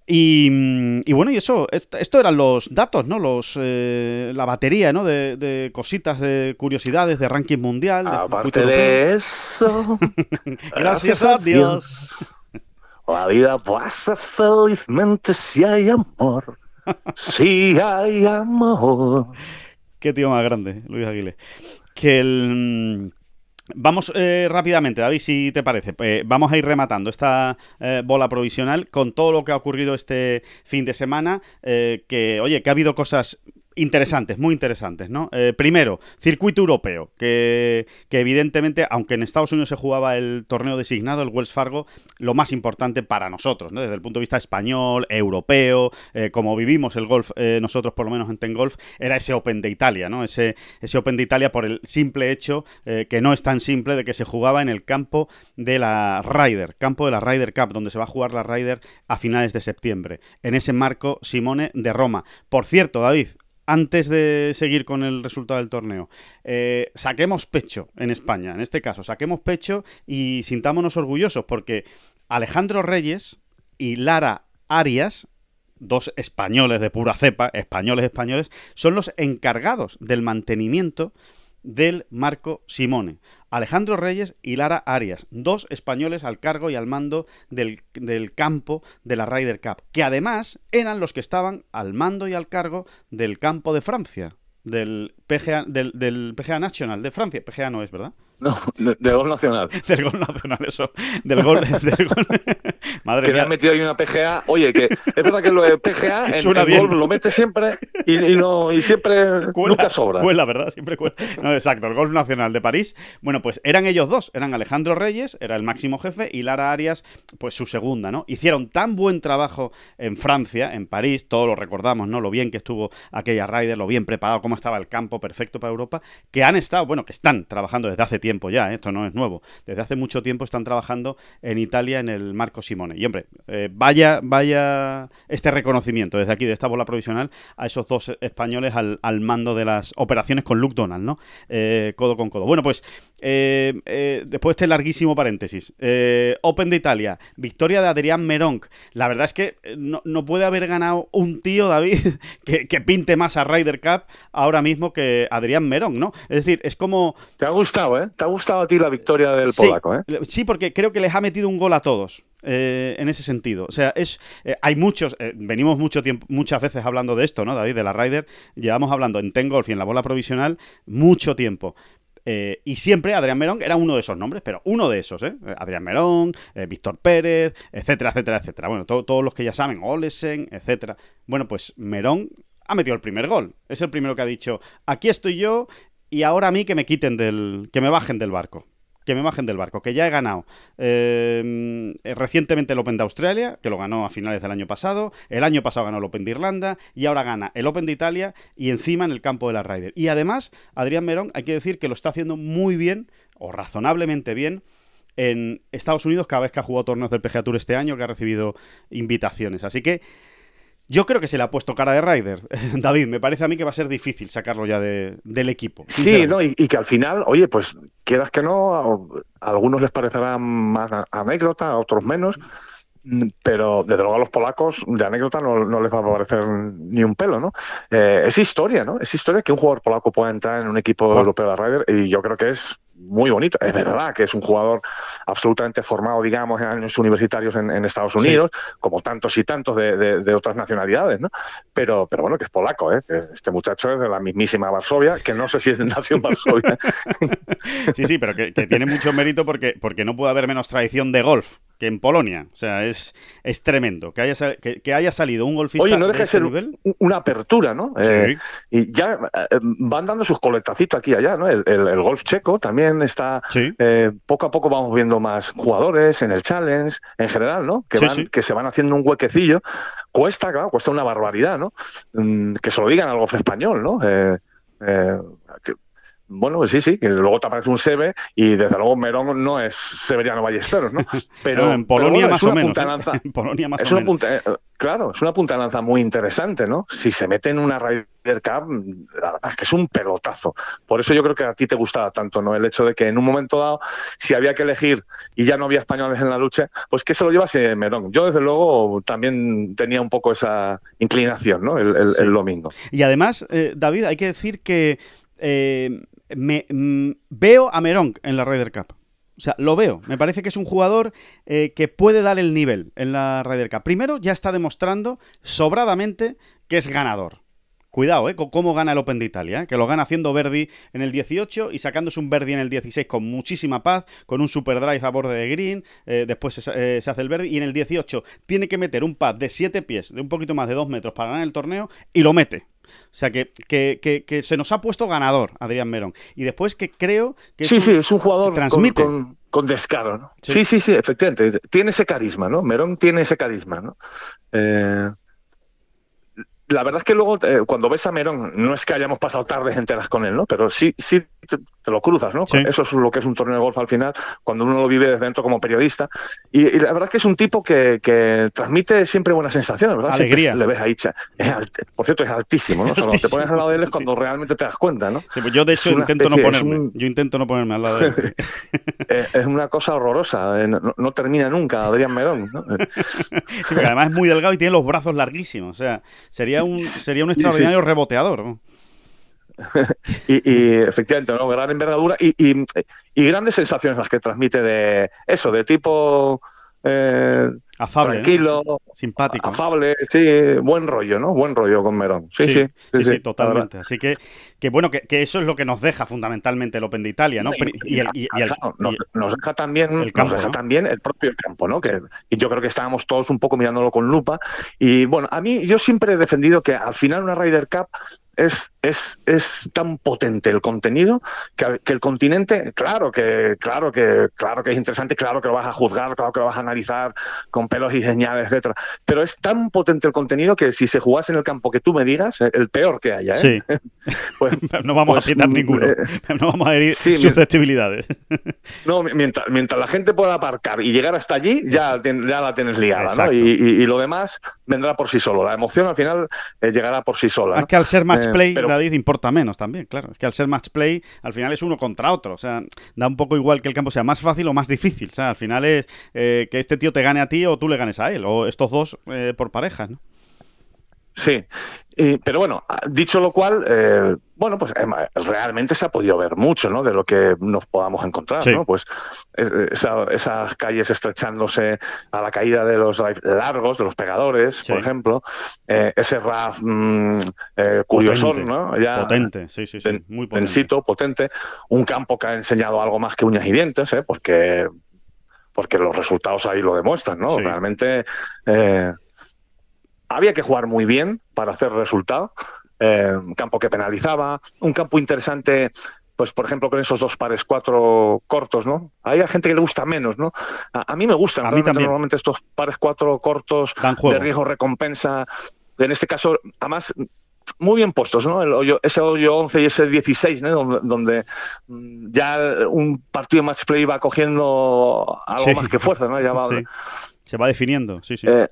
Y, bueno, y eso, esto, eran los datos, ¿no? Los, eh, la batería, ¿no? De, cositas, de curiosidades, de ranking mundial.
Aparte de eso,
gracias, a Dios.
La vida pasa felizmente si hay amor. Si hay amor.
Qué tío más grande, Luis Aguilé. Que el Vamos eh, rápidamente, David, si te parece. Eh, vamos a ir rematando esta eh, bola provisional con todo lo que ha ocurrido este fin de semana. que, oye, que ha habido cosas interesantes, muy interesantes, ¿no? Eh, primero, circuito europeo, que, evidentemente, aunque en Estados Unidos se jugaba el torneo designado, el Wells Fargo, lo más importante para nosotros, ¿no? Desde el punto de vista español, europeo, eh, como vivimos el golf, eh, nosotros por lo menos en Ten Golf, era ese Open de Italia, ¿no? Ese, ese Open de Italia por el simple hecho, que no es tan simple, de que se jugaba en el campo de la Ryder, campo de la Ryder Cup, donde se va a jugar la Ryder a finales de septiembre, en ese marco Simone de Roma. Por cierto, David, antes de seguir con el resultado del torneo, eh, saquemos pecho en España, en este caso, saquemos pecho y sintámonos orgullosos porque Alejandro Reyes y Lara Arias, dos españoles de pura cepa, españoles españoles, son los encargados del mantenimiento del Marco Simone. Alejandro Reyes y Lara Arias, dos españoles al cargo y al mando del, campo de la Ryder Cup, que además eran los que estaban al mando y al cargo del campo de Francia, del PGA, del, del PGA National de Francia. PGA no es, ¿verdad?
No, del gol nacional.
del gol nacional, eso. Del gol. del gol.
Madre que mía. le han metido ahí una PGA. Oye, que es verdad que lo de PGA en el gol lo mete siempre y, no, y siempre nunca sobra.
Cuela, ¿verdad? Siempre cuela. No, exacto, el gol nacional de París. Bueno, pues eran ellos dos. Eran Alejandro Reyes, era el máximo jefe, y Lara Arias, pues su segunda, ¿no? Hicieron tan buen trabajo en Francia, en París, todos lo recordamos, ¿no? Lo bien que estuvo aquella Ryder, lo bien preparado, cómo estaba el campo perfecto para Europa, que han estado, bueno, que están trabajando desde hace tiempo tiempo ya, ¿eh? esto no es nuevo. Desde hace mucho tiempo están trabajando en Italia en el Marco Simone. Y hombre, eh, vaya, vaya este reconocimiento desde aquí, de esta bola provisional, a esos dos españoles al, mando de las operaciones con Luke Donald, ¿no? Eh, codo con codo. Bueno, pues después de este larguísimo paréntesis, Open de Italia, victoria de Adrián Meronk. La verdad es que no, puede haber ganado un tío, David, que, que, pinte más a Ryder Cup ahora mismo que Adrián Meronk, ¿no? Es decir, es como...
Te ha gustado, ¿eh? ¿Te ha gustado a ti la victoria del polaco? ¿eh?
Sí, porque creo que les ha metido un gol a todos. Eh, en ese sentido. O sea, es eh, hay muchos, eh, venimos mucho tiempo, muchas veces hablando de esto, ¿no, David? De la Ryder, llevamos hablando en Ten Golf y en la bola provisional mucho tiempo. y siempre Adrián Merón era uno de esos nombres, pero uno de esos, ¿eh? Adrián Merón, Víctor Pérez, etcétera, etcétera, etcétera. Bueno, todos los que ya saben, Olesen, etcétera. Bueno, pues Merón ha metido el primer gol. Es el primero que ha dicho, aquí estoy yo y ahora a mí que me quiten del. que me bajen del barco. Que me bajen del barco, que ya he ganado eh, recientemente el Open de Australia, que lo ganó a finales del año pasado, el año pasado ganó el Open de Irlanda y ahora gana el Open de Italia y encima en el campo de la Ryder. Y además, Adrián Merón, hay que decir que lo está haciendo muy bien, o razonablemente bien, en Estados Unidos cada vez que ha jugado torneos del PGA Tour este año, que ha recibido invitaciones. Así que yo creo que se le ha puesto cara de Ryder. David, me parece a mí que va a ser difícil sacarlo ya del equipo.
Sí, no, y, que al final, oye, pues quieras que no, a algunos les parecerá más anécdota, a otros menos, pero desde luego a los polacos de anécdota no, les va a parecer ni un pelo, ¿no? Eh, es historia, ¿no? Es historia que un jugador polaco pueda entrar en un equipo europeo de Ryder y yo creo que es muy bonito. Es verdad que es un jugador absolutamente formado, digamos, en años universitarios en, Estados Unidos, como tantos y tantos de, otras nacionalidades, ¿no? Pero, pero bueno, que es polaco, ¿eh? este muchacho es de la mismísima Varsovia, que no sé si es de nación Varsovia.
sí, sí, pero que, tiene mucho mérito porque, porque no puede haber menos tradición de golf que en Polonia. O sea, es, es tremendo que haya, que, haya salido un golfista.
Oye, no deja
de
este ser una apertura, ¿no? Eh, y ya eh, van dando sus coletacitos aquí y allá, ¿no? El, golf checo también está. Eh, poco a poco vamos viendo más jugadores en el Challenge, en general, ¿no? Que, van, que se van haciendo un huequecillo. Cuesta, claro, cuesta una barbaridad, ¿no? Mm, que se lo digan al golf español, ¿no? Eh, bueno, sí, sí, que luego te aparece un Sebe y desde luego Merón no es Severiano Ballesteros, ¿no?
Pero en Polonia más o menos. ¿eh? En Polonia más
es
o
una
menos.
Punta, eh, claro, es una punta de lanza muy interesante, ¿no? Si se mete en una Ryder Cup, la verdad es que es un pelotazo. Por eso yo creo que a ti te gustaba tanto, ¿no? El hecho de que en un momento dado, si había que elegir y ya no había españoles en la lucha, pues que se lo llevase Merón. Yo, desde luego, también tenía un poco esa inclinación, ¿no? El, domingo.
Y además, eh, David, hay que decir que eh, me, mm, veo a Merón en la Ryder Cup. O sea, lo veo. Me parece que es un jugador eh, que puede dar el nivel en la Ryder Cup. Primero, ya está demostrando sobradamente que es ganador. Cuidado, ¿eh? cómo gana el Open de Italia, ¿eh? que lo gana haciendo Verdi en el 18 y sacándose un Verdi en el 16 con muchísima paz, con un super drive a borde de green, eh, después se, hace el Verdi y en el 18 tiene que meter un pad de 7 pies, de un poquito más de 2 metros para ganar el torneo y lo mete. O sea, que, que, se nos ha puesto ganador Adrián Merón. Y después que creo que...
Sí, sí, es un jugador transmite. Con, descaro, ¿no? Sí. sí. sí, efectivamente. Tiene ese carisma, ¿no? Merón tiene ese carisma, ¿no? Eh, la verdad es que luego, eh, cuando ves a Merón, no es que hayamos pasado tardes enteras con él, ¿no? Pero sí, sí te, lo cruzas, ¿no? Eso es lo que es un torneo de golf al final, cuando uno lo vive desde dentro como periodista. Y, la verdad es que es un tipo que, transmite siempre buenas sensaciones, ¿verdad?
Alegría.
le ves ahí. por cierto, es altísimo, ¿no? cuando te pones al lado de él es cuando realmente te das cuenta, ¿no?
Pues yo, de hecho, intento no ponerme. Yo intento no ponerme al lado de él.
es una cosa horrorosa. Eh, no, termina nunca, Adrián Merón. ¿no?
además es muy delgado y tiene los brazos larguísimos. O sea, sería un, sería un extraordinario reboteador.
y, efectivamente, ¿no? gran envergadura y, y, grandes sensaciones las que transmite de eso, de tipo eh,
afable,
tranquilo,
simpático,
afable, sí, buen rollo, ¿no? Buen rollo con Merón. Sí, sí,
sí, totalmente. Así que, que bueno, que, eso es lo que nos deja fundamentalmente el Open de Italia, ¿no?
Y, el, nos, deja también el campo, nos deja también el propio campo, ¿no? Que y yo creo que estábamos todos un poco mirándolo con lupa. Y bueno, a mí yo siempre he defendido que al final una Ryder Cup es, es, es tan potente el contenido que, el continente, claro que, claro que, claro que es interesante, claro que lo vas a juzgar, claro que lo vas a analizar con pelos y señales, etcétera. Pero es tan potente el conteniento que si se jugase en el campo que tú me digas, el peor que haya, ¿eh?
pues, no vamos a pues, citar ninguno, eh, no vamos a herir susceptibilidades.
no, mientras, mientras la gente pueda aparcar y llegar hasta allí, ya, ya la tienes liada, ¿no? Y, lo demás vendrá por sí solo. La emoción al final eh, llegará por sí sola.
Es que al ser match play, David, importa menos también, claro. Es que al ser match play, al final es uno contra otro. O sea, da un poco igual que el campo sea más fácil o más difícil. O sea, al final es que este tío te gane a ti o tú le ganes a él, o estos dos eh, por parejas, ¿no?
Sí, pero bueno, dicho lo cual, eh, bueno, pues eh, realmente se ha podido ver mucho, ¿no? De lo que nos podamos encontrar, ¿no? Pues esas calles estrechándose a la caída de los largos, de los pegadores, por ejemplo, ese RAF mm, curioso, ¿no?
Ya, potente, sí, sí, sí, muy potente.
potente, un campo que ha enseñado algo más que uñas y dientes, ¿eh? Porque porque los resultados ahí lo demuestran, ¿no? Realmente eh, había que jugar muy bien para hacer resultado. Eh, un campo que penalizaba, un campo interesante pues por ejemplo con esos dos pares cuatro cortos, ¿no? Hay gente que le gusta menos, ¿no? A, mí me gustan a mí normalmente estos pares cuatro cortos de riesgo recompensa. En este caso, además muy bien puestos, ¿no? El hoyo, ese hoyo 11 y ese 16, ¿no? Donde, mm, ya un partido match play va cogiendo algo más que fuerza, ¿no? Ya va,
Se va definiendo, sí, sí. Eh,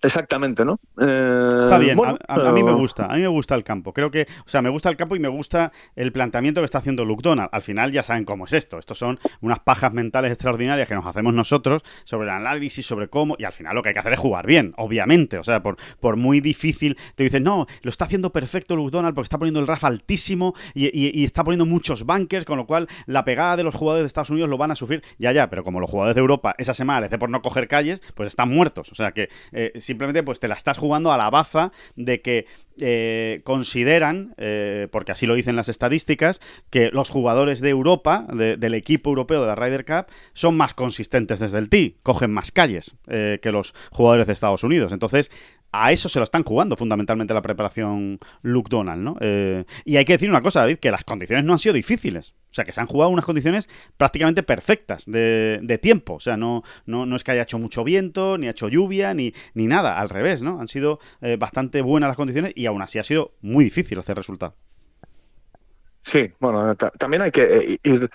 Exactamente, ¿no?
Eh, está bien, a, mí me gusta, a mí me gusta el campo. Creo que, o sea, me gusta el campo y me gusta el planteamiento que está haciendo Luke Donald. Al final ya saben cómo es esto. Estos son unas pajas mentales extraordinarias que nos hacemos nosotros sobre el análisis, sobre cómo, y al final lo que hay que hacer es jugar bien, obviamente. O sea, por, por muy difícil, te dicen, no, lo está haciendo perfecto Luke Donald porque está poniendo el RAF altísimo y, está poniendo muchos bunkers, con lo cual la pegada de los jugadores de Estados Unidos lo van a sufrir. Ya, ya, pero como los jugadores de Europa esa semana les por no coger calles, pues están muertos. O sea que eh, simplemente pues te la estás jugando a la baza de que eh, consideran, eh, porque así lo dicen las estadísticas, que los jugadores de Europa, del equipo europeo de la Ryder Cup, son más consistentes desde el tee, cogen más calles eh, que los jugadores de Estados Unidos. Entonces, a eso se lo están jugando fundamentalmente la preparación Luke Donald, ¿no? Eh, y hay que decir una cosa, David, que las condiciones no han sido difíciles. O sea, que se han jugado unas condiciones prácticamente perfectas de, tiempo. O sea, no, no, es que haya hecho mucho viento, ni ha hecho lluvia, ni, ni nada. Al revés, ¿no? Han sido eh, bastante buenas las condiciones y aún así ha sido muy difícil hacer resultado.
Sí, bueno, también hay que eh, ir.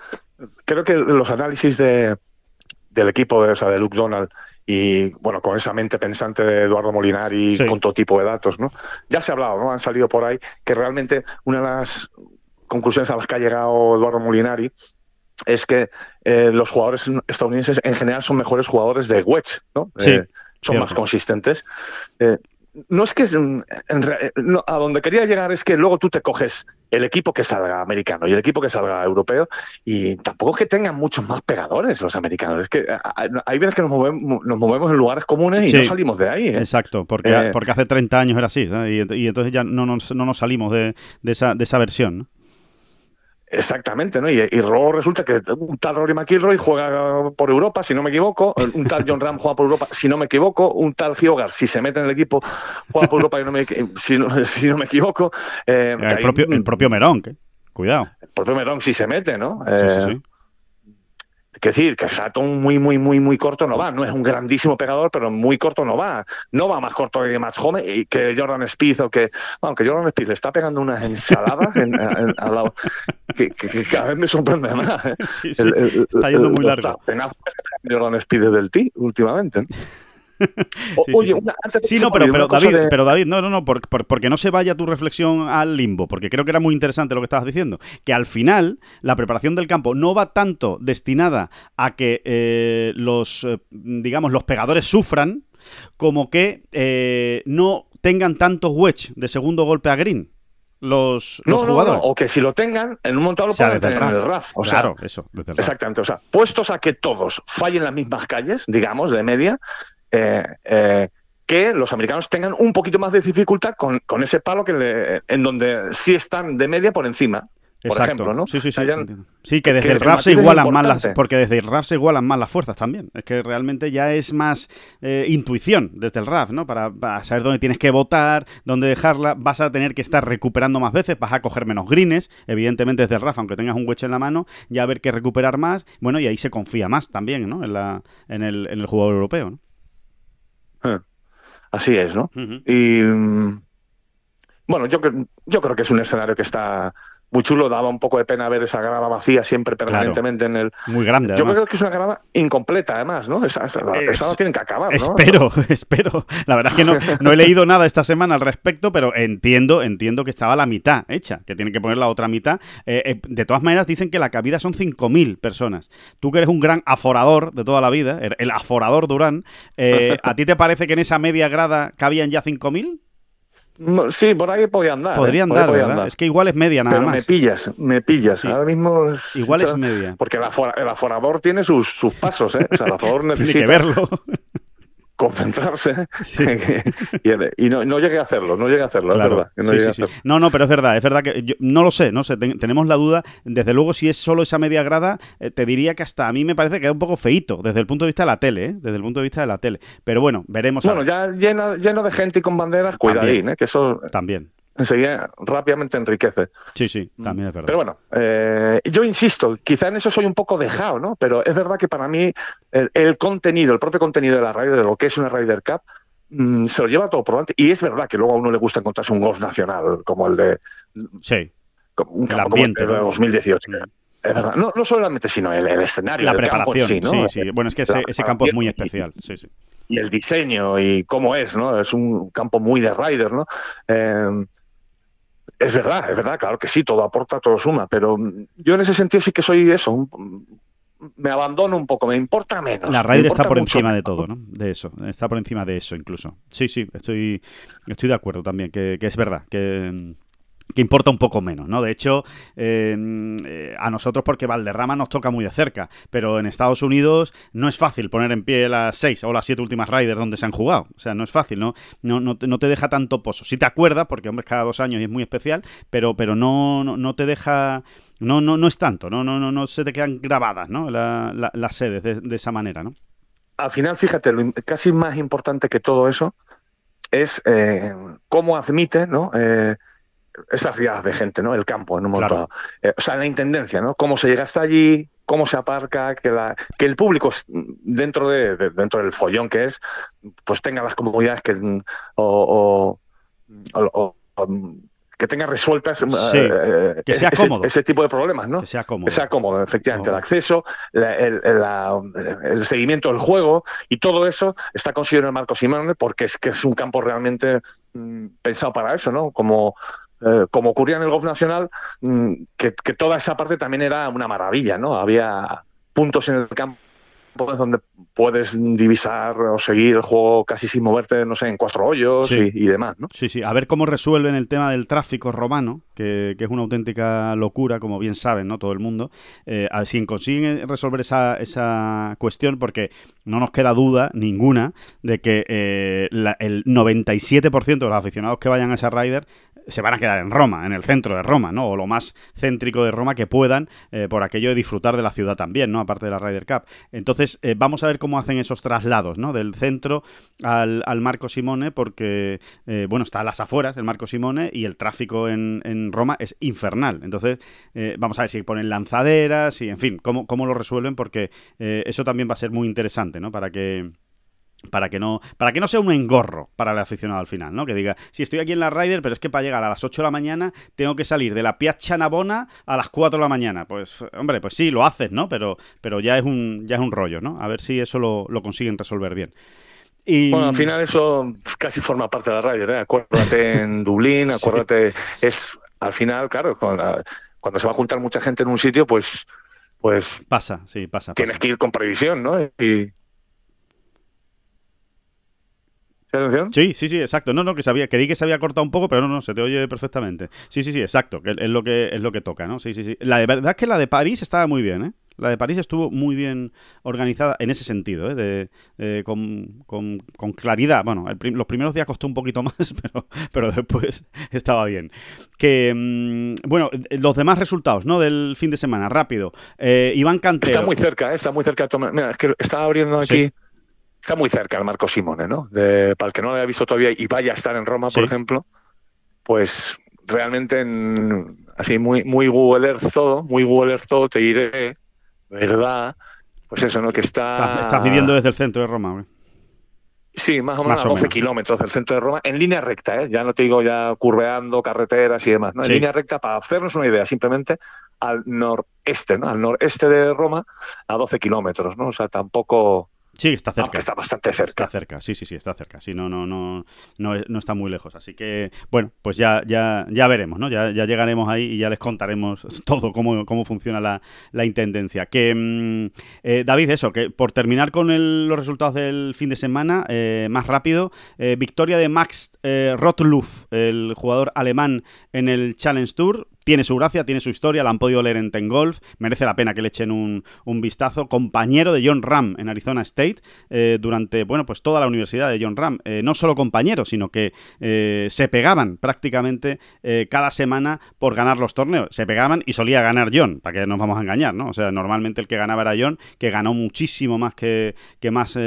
Creo que los análisis de, del equipo, o sea, de Luke Donald y bueno, con esa mente pensante de Eduardo Molinari con todo tipo de datos, ¿no? Ya se ha hablado, ¿no? Han salido por ahí que realmente una de las conclusiones a las que ha llegado Eduardo Molinari es que eh, los jugadores estadounidenses en general son mejores jugadores de wedge, ¿no? Eh, son más consistentes. Eh, no es que a donde quería llegar es que luego tú te coges el equipo que salga americano y el equipo que salga europeo y tampoco es que tengan muchos más pegadores los americanos. Es que hay veces que nos movemos, en lugares comunes y no salimos de ahí.
Exacto, porque, porque hace 30 años era así y, entonces ya no, no, nos salimos de, de, esa, de esa versión. ¿no?
Exactamente, ¿no? Y, luego resulta que un tal Rory McIlroy juega por Europa, si no me equivoco, un tal John Ram juega por Europa, si no me equivoco, un tal Giogar, si se mete en el equipo, juega por Europa, si, no, si no me equivoco.
Eh, el, propio, el propio Merón, cuidado.
El propio Merón si se mete, ¿no? sí, sí, sí. Eh, que decir, que Hatton muy, muy, muy, muy corto no va. No es un grandísimo pegador, pero muy corto no va. No va más corto que Max Home y que Jordan Spieth o que. Aunque Jordan Spieth le está pegando unas ensaladas en, al lado, que, cada vez me sorprende más. ¿eh?
está yendo muy largo.
Jordan Spieth del T últimamente.
Oye, sí, no, pero, pero David, pero David, no, no, no, porque no se vaya tu reflexión al limbo, porque creo que era muy interesante lo que estabas diciendo, que al final la preparación del campo no va tanto destinada a que eh, los, eh, digamos, los pegadores sufran, como que eh, no tengan tantos wedge de segundo golpe a green los, jugadores.
o que si lo tengan, en un montado lo pueden tener en el RAF. O
claro, eso.
Exactamente. O sea, puestos a que todos fallen las mismas calles, digamos, de media, eh, eh, que los americanos tengan un poquito más de dificultad con, ese palo que en donde sí están de media por encima. Por ejemplo, ¿no?
Sí, sí, sí. sí, que desde el RAF se igualan más las, porque desde el RAF se igualan más las fuerzas también. Es que realmente ya es más eh, intuición desde el RAF, ¿no? Para, saber dónde tienes que votar, dónde dejarla. Vas a tener que estar recuperando más veces, vas a coger menos greens, evidentemente desde el RAF, aunque tengas un hueche en la mano, ya a ver que recuperar más. Bueno, y ahí se confía más también, ¿no? En, la, en, el, en el jugador europeo, ¿no?
Así es, ¿no? Y mm, bueno, yo, yo creo que es un escenario que está muy chulo, daba un poco de pena ver esa grada vacía siempre permanentemente en el.
Muy grande.
Yo creo que es una grada incompleta, además, ¿no? Esa, esa, no tienen que acabar. ¿no?
Espero, espero. La verdad es que no, no, he leído nada esta semana al respecto, pero entiendo, entiendo que estaba la mitad hecha, que tienen que poner la otra mitad. Eh, eh, de todas maneras, dicen que la cabida son 5.000 personas. Tú que eres un gran aforador de toda la vida, el aforador Durán, eh, ¿a ti te parece que en esa media grada cabían ya 5.000?
Sí, por ahí podía andar.
Podría andar, ¿verdad? Es que igual es media nada
Pero
más.
me pillas, me pillas. Ahora mismo.
igual es media.
Porque el, aforador tiene sus, sus pasos, ¿eh? O sea, el aforador necesita.
Tiene que verlo
concentrarse y, no, no, llegué a hacerlo, no llegué a hacerlo, es verdad.
no, no, pero es verdad, es verdad que no lo sé, no sé, tenemos la duda, desde luego si es solo esa media grada, eh, te diría que hasta a mí me parece que es un poco feito desde el punto de vista de la tele, ¿eh? desde el punto de vista de la tele, pero bueno, veremos.
Bueno, ya lleno, lleno de gente y con banderas, cuidadín, ¿eh? que eso...
También
enseguida rápidamente enriquece.
Sí, sí, también es verdad.
Pero bueno, eh, yo insisto, quizá en eso soy un poco dejado, ¿no? Pero es verdad que para mí el, contenido, el propio contenido de la radio, de lo que es una Ryder Cup, mm, se lo lleva todo por delante. Y es verdad que luego a uno le gusta encontrarse un golf nacional como el de...
Sí.
un el ambiente, de 2018. Es verdad. No, no solamente, sino el, escenario,
la preparación. sí, ¿no? sí, sí. Bueno, es que ese, campo es muy especial. Sí, sí.
Y el diseño y cómo es, ¿no? Es un campo muy de Ryder, ¿no? Eh, es verdad, es verdad, claro que sí, todo aporta, todo suma, pero yo en ese sentido sí que soy eso, me abandono un poco, me importa menos.
La Ryder está por encima de todo, ¿no? De eso, está por encima de eso incluso. Sí, sí, estoy, estoy de acuerdo también, que es verdad, que que importa un poco menos, ¿no? De hecho, eh, a nosotros porque Valderrama nos toca muy de cerca, pero en Estados Unidos no es fácil poner en pie las seis o las siete últimas Riders donde se han jugado, o sea, no es fácil, ¿no? No, no, te deja tanto pozo. Si te acuerdas, porque hombre, cada dos años y es muy especial, pero, pero no, no, te deja, no, no, no es tanto, no, no, no, no se te quedan grabadas, ¿no? las sedes de, esa manera, ¿no?
Al final, fíjate, lo casi más importante que todo eso es eh, cómo admite, ¿no? Eh, esas riadas de gente, ¿no? El campo en un momento eh, o sea, la intendencia, ¿no? Cómo se llega hasta allí, cómo se aparca, que, la, que el público dentro de, dentro del follón que es, pues tenga las comodidades que o, que tenga resueltas
Sí,
eh,
que sea
ese,
cómodo.
ese tipo de problemas, ¿no?
Que sea cómodo.
Que sea cómodo, efectivamente. El acceso, la- el, el- la- el seguimiento del juego y todo eso está conseguido en el Marco Simone porque es que es un campo realmente mm, pensado para eso, ¿no? Como, eh, como ocurría en el Golf Nacional, mm, que, que toda esa parte también era una maravilla, ¿no? Había puntos en el campo donde puedes divisar o seguir el juego casi sin moverte, no sé, en cuatro hoyos
Sí.
y, y demás, ¿no?
Sí, sí, a ver cómo resuelven el tema del tráfico romano, que, que es una auténtica locura, como bien saben, ¿no? Todo el mundo. Eh, a ver si consiguen resolver esa, esa cuestión, porque no nos queda duda ninguna de que eh, la- el 97% de los aficionados que vayan a esa Ryder se van a quedar en Roma, en el centro de Roma, ¿no? O lo más céntrico de Roma que puedan, eh, por aquello de disfrutar de la ciudad también, ¿no? Aparte de la Ryder Cup. Entonces, eh, vamos a ver cómo hacen esos traslados, ¿no? Del centro al, al Marco Simone, porque, eh, bueno, está a las afueras el Marco Simone y el tráfico en, en Roma es infernal. Entonces, vamos a ver si ponen lanzaderas y, en fin, cómo, cómo lo resuelven, porque eso también va a ser muy interesante, ¿no? Para que para que no para que no sea un engorro para el aficionado al final, ¿no? Que diga, si estoy aquí en la Ryder, pero es que para llegar a las 8 de la mañana tengo que salir de la Piazza Navona a las 4 de la mañana. Pues, hombre, pues sí, lo haces, ¿no? Pero, pero ya es un ya es un rollo, ¿no? A ver si eso lo, lo consiguen resolver bien. Y,
Bueno, al final eso casi forma parte de la radio, ¿eh? Acuérdate en Dublín,
Sí.
acuérdate, es al final, claro, cuando se va a juntar mucha gente en un sitio, pues, pues
pasa, sí, pasa.
tienes
pasa.
que ir con previsión, ¿no? Y... ¿Sí, atención?
Sí, sí, sí, exacto. No, no, que sabía, creí que se había cortado un poco, pero no, no, se te oye perfectamente. Sí, sí, sí, exacto, que es lo que es lo que toca, ¿no? Sí, sí, sí. La de verdad es que la de París estaba muy bien, ¿eh? La de París estuvo muy bien organizada en ese sentido, ¿eh? De, eh, con, con- con claridad. Bueno, el prim- los primeros días costó un poquito más, pero, pero después estaba bien. Que, mm, bueno, eh, los demás resultados, ¿no? Del fin de semana, rápido. Eh, Iván Cantero.
Está muy cerca, ¿eh? está muy cerca. Mira, es que estaba abriendo aquí.
Sí.
Está muy cerca el Marco Simone, ¿no? De- para el que no lo haya visto todavía y vaya a estar en Roma, por ejemplo, pues realmente en- así muy, muy Google Earth todo, muy Google Earth todo, te diré, ¿verdad? Pues eso, ¿no? Que está...
Estás, estás midiendo desde el centro de Roma, ¿eh?
Sí, más o menos
Más
a
o
12
menos.
kilómetros del centro de Roma, en línea recta, ¿eh? ya no te digo ya curveando carreteras y demás, ¿no? En
Sí.
línea recta, para hacernos una idea, simplemente al noreste, ¿no? Al noreste de Roma, a 12 kilómetros, ¿no? O sea, tampoco...
Sí, está cerca.
Aunque está bastante cerca.
Está cerca, sí, sí, sí, está cerca. Sí, no, no, no, no, no está muy lejos. Así que, bueno, pues ya, ya, ya veremos, ¿no? Ya, ya llegaremos ahí y ya les contaremos todo cómo, cómo funciona la, la intendencia. Que mm, eh, David, eso, que por terminar con el- los resultados del fin de semana, eh, más rápido, eh, victoria de Max eh, Rottluff, el jugador alemán en el Challenge Tour. Tiene su gracia, tiene su historia, la han podido leer en Ten Golf, merece la pena que le echen un, vistazo. Compañero de John Ram en Arizona State eh, durante, bueno, pues toda la universidad de John Ram. Eh, no solo compañeros, sino que eh, se pegaban prácticamente cada semana por ganar los torneos. Se pegaban y solía ganar John, para que nos vamos a engañar, ¿no? O sea, normalmente el que ganaba era John, que ganó muchísimo más que, que más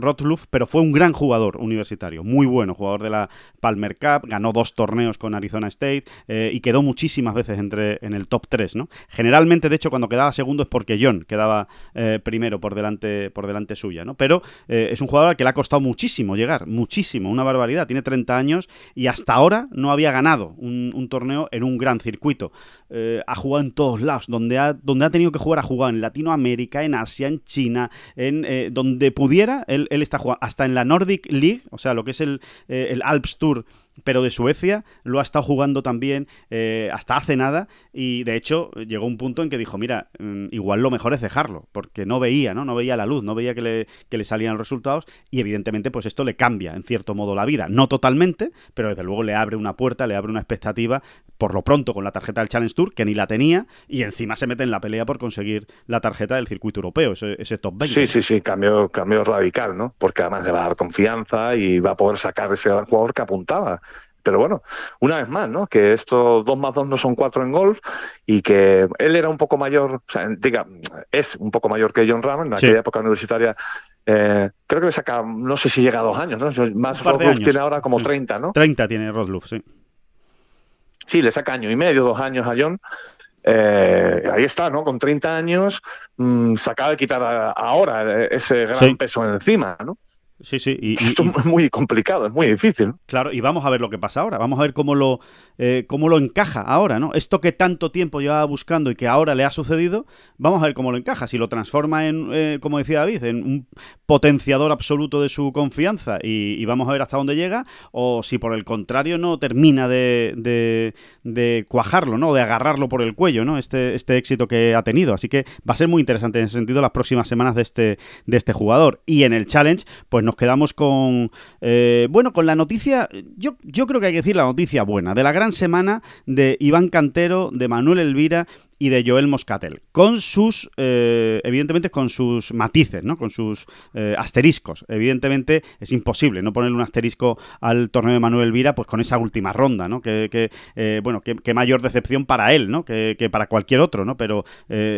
Rottluff, pero fue un gran jugador universitario, muy bueno, jugador de la Palmer Cup, ganó dos torneos con Arizona State y quedó muchísimas veces entre en el top 3, ¿no? Generalmente, de hecho, cuando quedaba segundo es porque John quedaba eh, primero por delante, por delante suya, ¿no? Pero eh, es un jugador al que le ha costado muchísimo llegar, muchísimo, una barbaridad. Tiene 30 años y hasta ahora no había ganado un, torneo en un gran circuito. Eh, ha jugado en todos lados, donde ha, donde ha tenido que jugar, ha jugado en Latinoamérica, en Asia, en China, en donde pudiera, él, él está jugando, hasta en la Nordic League, o sea, lo que es el, el Alps Tour pero de Suecia lo ha estado jugando también eh, hasta hace nada y de hecho llegó un punto en que dijo, mira, mm, igual lo mejor es dejarlo, porque no veía, ¿no? No veía la luz, no veía que le, que le salían los resultados y evidentemente pues esto le cambia en cierto modo la vida, no totalmente, pero desde luego le abre una puerta, le abre una expectativa, por lo pronto con la tarjeta del Challenge Tour, que ni la tenía, y encima se mete en la pelea por conseguir la tarjeta del circuito europeo, ese, ese top 20.
Sí, sí, sí, cambio, cambio radical, ¿no? Porque además le va a dar confianza y va a poder sacar ese gran jugador que apuntaba. Pero bueno, una vez más, ¿no? Que estos dos más dos no son cuatro en golf y que él era un poco mayor, o sea, diga, es un poco mayor que John Ram en aquella
Sí.
época universitaria. eh, creo que le saca, no sé si llega a dos años, ¿no? Más
años.
tiene ahora como
Sí.
30, ¿no?
30 tiene Rodluff, sí.
Sí, le saca año y medio, dos años a John. Eh, ahí está, ¿no? Con 30 años, mm, se acaba de quitar a- ahora ese gran
Sí.
peso encima, ¿no?
Sí, sí.
Y, Esto es muy complicado, es muy difícil.
Claro, y vamos a ver lo que pasa ahora. Vamos a ver cómo lo, eh, cómo lo encaja ahora, ¿no? Esto que tanto tiempo llevaba buscando y que ahora le ha sucedido, vamos a ver cómo lo encaja. Si lo transforma en, eh, como decía David, en un potenciador absoluto de su confianza y, vamos a ver hasta dónde llega, o si por el contrario no termina de, de, cuajarlo, ¿no? De agarrarlo por el cuello, ¿no? Este, este éxito que ha tenido. Así que va a ser muy interesante en ese sentido las próximas semanas de este, de este jugador. Y en el challenge, pues nos quedamos con, eh, bueno, con la noticia, yo, yo creo que hay que decir la noticia buena, de la gran semana de Iván Cantero, de Manuel Elvira y de Joel Moscatel, con sus, eh, evidentemente, con sus matices, ¿no? Con sus eh, asteriscos. Evidentemente es imposible no ponerle un asterisco al torneo de Manuel Elvira, pues con esa última ronda, ¿no? Que, bueno, que, mayor decepción para él, ¿no? Que, para cualquier otro, ¿no? Pero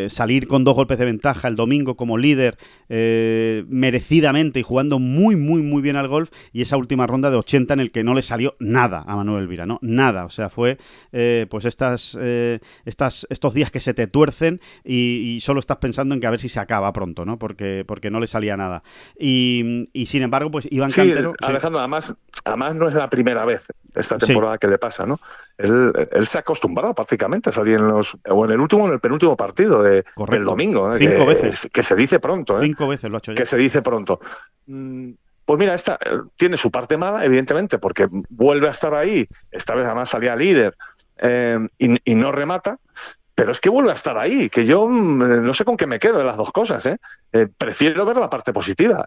salir con dos golpes de ventaja el domingo como líder merecidamente y jugando muy, muy, muy bien al golf y esa última ronda de 80 en el que no le salió nada a Manuel Elvira, ¿no? Nada, o sea, fue eh, pues estas, eh, estas, estos días que se te tuercen y, solo estás pensando en que a ver si se acaba pronto, ¿no? Porque, porque no le salía nada. Y, sin embargo, pues Iván Cantero...
Alejandro, Además, además no es la primera vez esta temporada que le pasa, ¿no? Él, se ha acostumbrado prácticamente a salir en los... o en el último o en el penúltimo partido de, del domingo.
¿eh? Cinco veces.
Que se dice pronto,
Cinco veces lo ha hecho ya.
Que se dice pronto. Mm, pues mira, esta eh, tiene su parte mala, evidentemente, porque vuelve a estar ahí, esta vez además salía líder eh, y, no remata, pero es que vuelve a estar ahí, que yo mm, no sé con qué me quedo de las dos cosas. ¿eh? prefiero ver la parte positiva.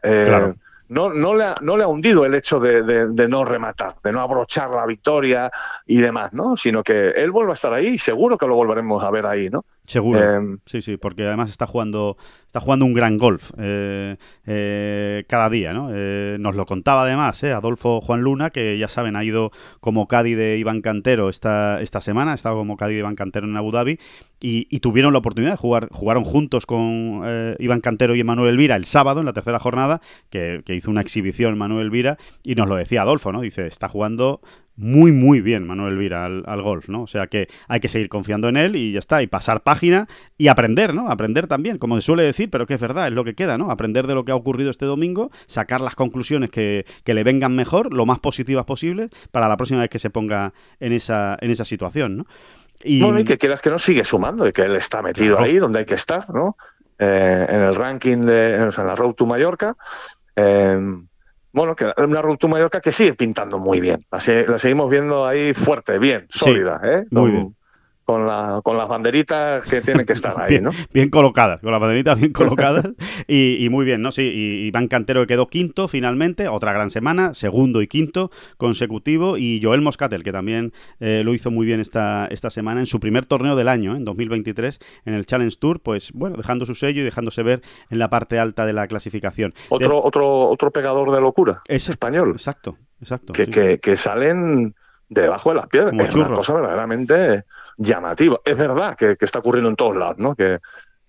No, no, le ha, no le ha hundido el hecho de, de, no rematar, de no abrochar la victoria y demás, ¿no? Sino que él vuelve a estar ahí y seguro que lo volveremos a ver ahí, ¿no?
Seguro. Em, sí, sí, porque además está jugando, está jugando un gran golf eh, eh, cada día, ¿no? Eh, nos lo contaba además Adolfo Juan Luna, que ya saben, ha ido como Cádiz de Iván Cantero esta, esta semana, ha estado como Cádiz de Iván Cantero en Abu Dhabi, y, tuvieron la oportunidad de jugar, jugaron juntos con Iván Cantero y Manuel Elvira el sábado, en la tercera jornada, que, que hizo una exhibición Manuel Elvira, y nos lo decía Adolfo, ¿no? Dice, está jugando muy, muy bien Manuel Elvira al, golf, ¿no? O sea que hay que seguir confiando en él y ya está, y pasar página y aprender, ¿no? Aprender también, como se suele decir, pero que es verdad, es lo que queda, ¿no? Aprender de lo que ha ocurrido este domingo, sacar las conclusiones que, le vengan mejor, lo más positivas posibles, para la próxima vez que se ponga en esa, en esa situación, ¿no?
Y... Bueno, y que quieras que no sigue sumando y que él está metido ahí donde hay que estar, ¿no? Eh, en el ranking de, o sea, en la Road to Mallorca. Eh, bueno, que una Road Mallorca que sigue pintando muy bien. La, la seguimos viendo ahí fuerte, bien, sólida, ¿eh?
Muy bien
con, la, con las banderitas que tienen que estar ahí, ¿no?
Bien colocadas, con las banderitas bien colocadas y, muy bien, ¿no? Sí, y Iván Cantero quedó quinto finalmente, otra gran semana, segundo y quinto consecutivo, y Joel Moscatel, que también eh, lo hizo muy bien esta, esta semana en su primer torneo del año, en 2023, en el Challenge Tour, pues bueno, dejando su sello y dejándose ver en la parte alta de la clasificación.
Otro, otro, otro pegador de locura, es español.
Exacto, exacto.
Que, que, salen debajo de las piedras. es una cosa verdaderamente llamativo. Es verdad que, está ocurriendo en todos lados, ¿no? Que,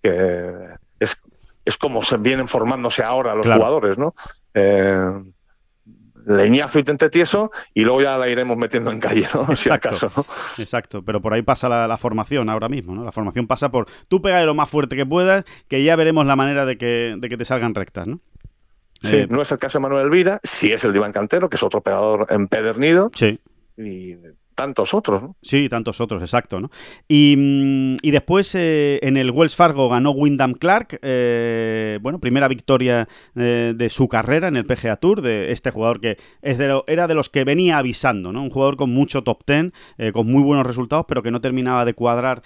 es, es, como se vienen formándose ahora los jugadores, ¿no? Eh, leñazo y tente tieso y luego ya la iremos metiendo en calle, ¿no? si acaso, ¿no?
Exacto, pero por ahí pasa la, formación ahora mismo, ¿no? La formación pasa por tú pega lo más fuerte que puedas, que ya veremos la manera de que, de que te salgan rectas, ¿no?
Sí, eh, no es el caso de Manuel Elvira, sí es el de Iván Cantero, que es otro pegador empedernido.
Sí.
Y tantos otros, ¿no?
Sí, tantos otros, exacto, ¿no? Y, mm, después eh, en el Wells Fargo ganó Wyndham Clark, eh, bueno, primera victoria eh, de su carrera en el PGA Tour, de este jugador que es de era de los que venía avisando, ¿no? Un jugador con mucho top ten, con muy buenos resultados, pero que no terminaba de cuadrar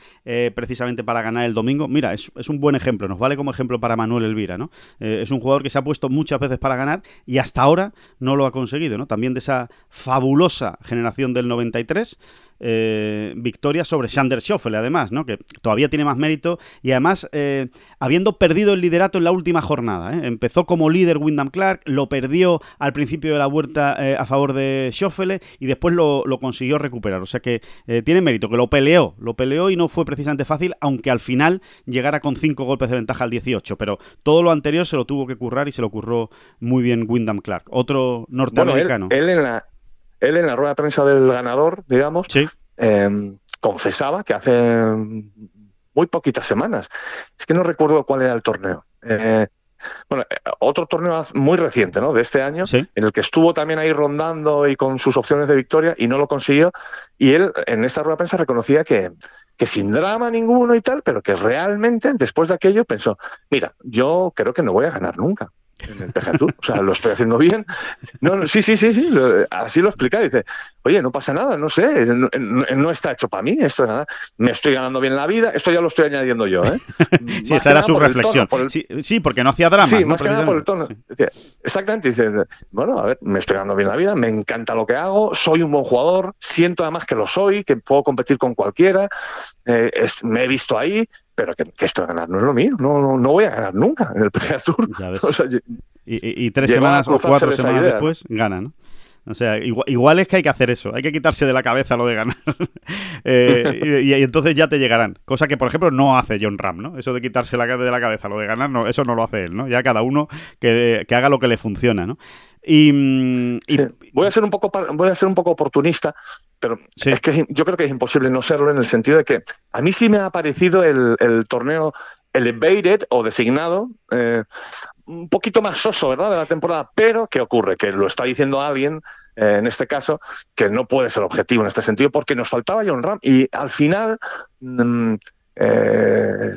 precisamente para ganar el domingo. Mira, es, es, un buen ejemplo, nos vale como ejemplo para Manuel Elvira, ¿no? es un jugador que se ha puesto muchas veces para ganar y hasta ahora no lo ha conseguido, ¿no? También de esa fabulosa generación del 93 eh, victoria sobre Sander Schoffel, además, ¿no? que todavía tiene más mérito y además eh, habiendo perdido el liderato en la última jornada. ¿eh? Empezó como líder Wyndham Clark, lo perdió al principio de la vuelta a favor de Schoffel y después lo, consiguió recuperar. O sea que tiene mérito, que lo peleó, lo peleó y no fue precisamente fácil, aunque al final llegara con cinco golpes de ventaja al 18. Pero todo lo anterior se lo tuvo que currar y se lo curró muy bien Wyndham Clark, otro norteamericano.
él en la él en la rueda de prensa del ganador, digamos, em, confesaba que hace muy poquitas semanas, es que no recuerdo cuál era el torneo, eh, bueno, eh, otro torneo muy reciente, ¿no? De este año,
Sí.
en el que estuvo también ahí rondando y con sus opciones de victoria y no lo consiguió. Y él en esta rueda de prensa reconocía que, que sin drama ninguno y tal, pero que realmente después de aquello pensó, mira, yo creo que no voy a ganar nunca en el. O sea, lo estoy haciendo bien. No, no, sí, sí, sí, sí, lo- así lo explica. Dice, oye, no pasa nada, no sé, no, está hecho para mí, esto es nada. Me estoy ganando bien la vida, esto ya lo estoy añadiendo yo, ¿eh?
Sí, esa era su
tono,
reflexión.
por el-
Sí, sí, porque no hacía drama.
Sí,
¿no?
más que nada por el tono.
Sí.
Exactamente, dice, bueno, a ver, me estoy ganando bien la vida, me encanta lo que hago, soy un buen jugador, siento además que lo soy, que puedo competir con cualquiera, eh, es- me he visto ahí, pero que, que esto de ganar no es lo mío, no, no, no voy a ganar nunca en el PGA Tour. O sea,
Y, tres semanas o cuatro semanas
idea,
después gana, ¿no? O sea, igual, igual es que hay que hacer eso, hay que quitarse de la cabeza lo de ganar. Eh, y, y entonces ya te llegarán. Cosa que, por ejemplo, no hace John Ram, ¿no? Eso de quitarse la, de la cabeza lo de ganar, no, eso no lo hace él, ¿no? Ya cada uno que, que haga lo que le funciona, ¿no? Y, mm, y-
sí. voy a ser un poco voy a ser un poco oportunista, pero
Sí.
es que yo creo que es imposible no serlo en el sentido de que a mí sí me ha parecido el, el torneo elevated o designado eh, un poquito más soso, ¿verdad? De la temporada, pero ¿qué ocurre? Que lo está diciendo alguien, eh, en este caso, que no puede ser objetivo en este sentido porque nos faltaba John Ram y al final mm, eh,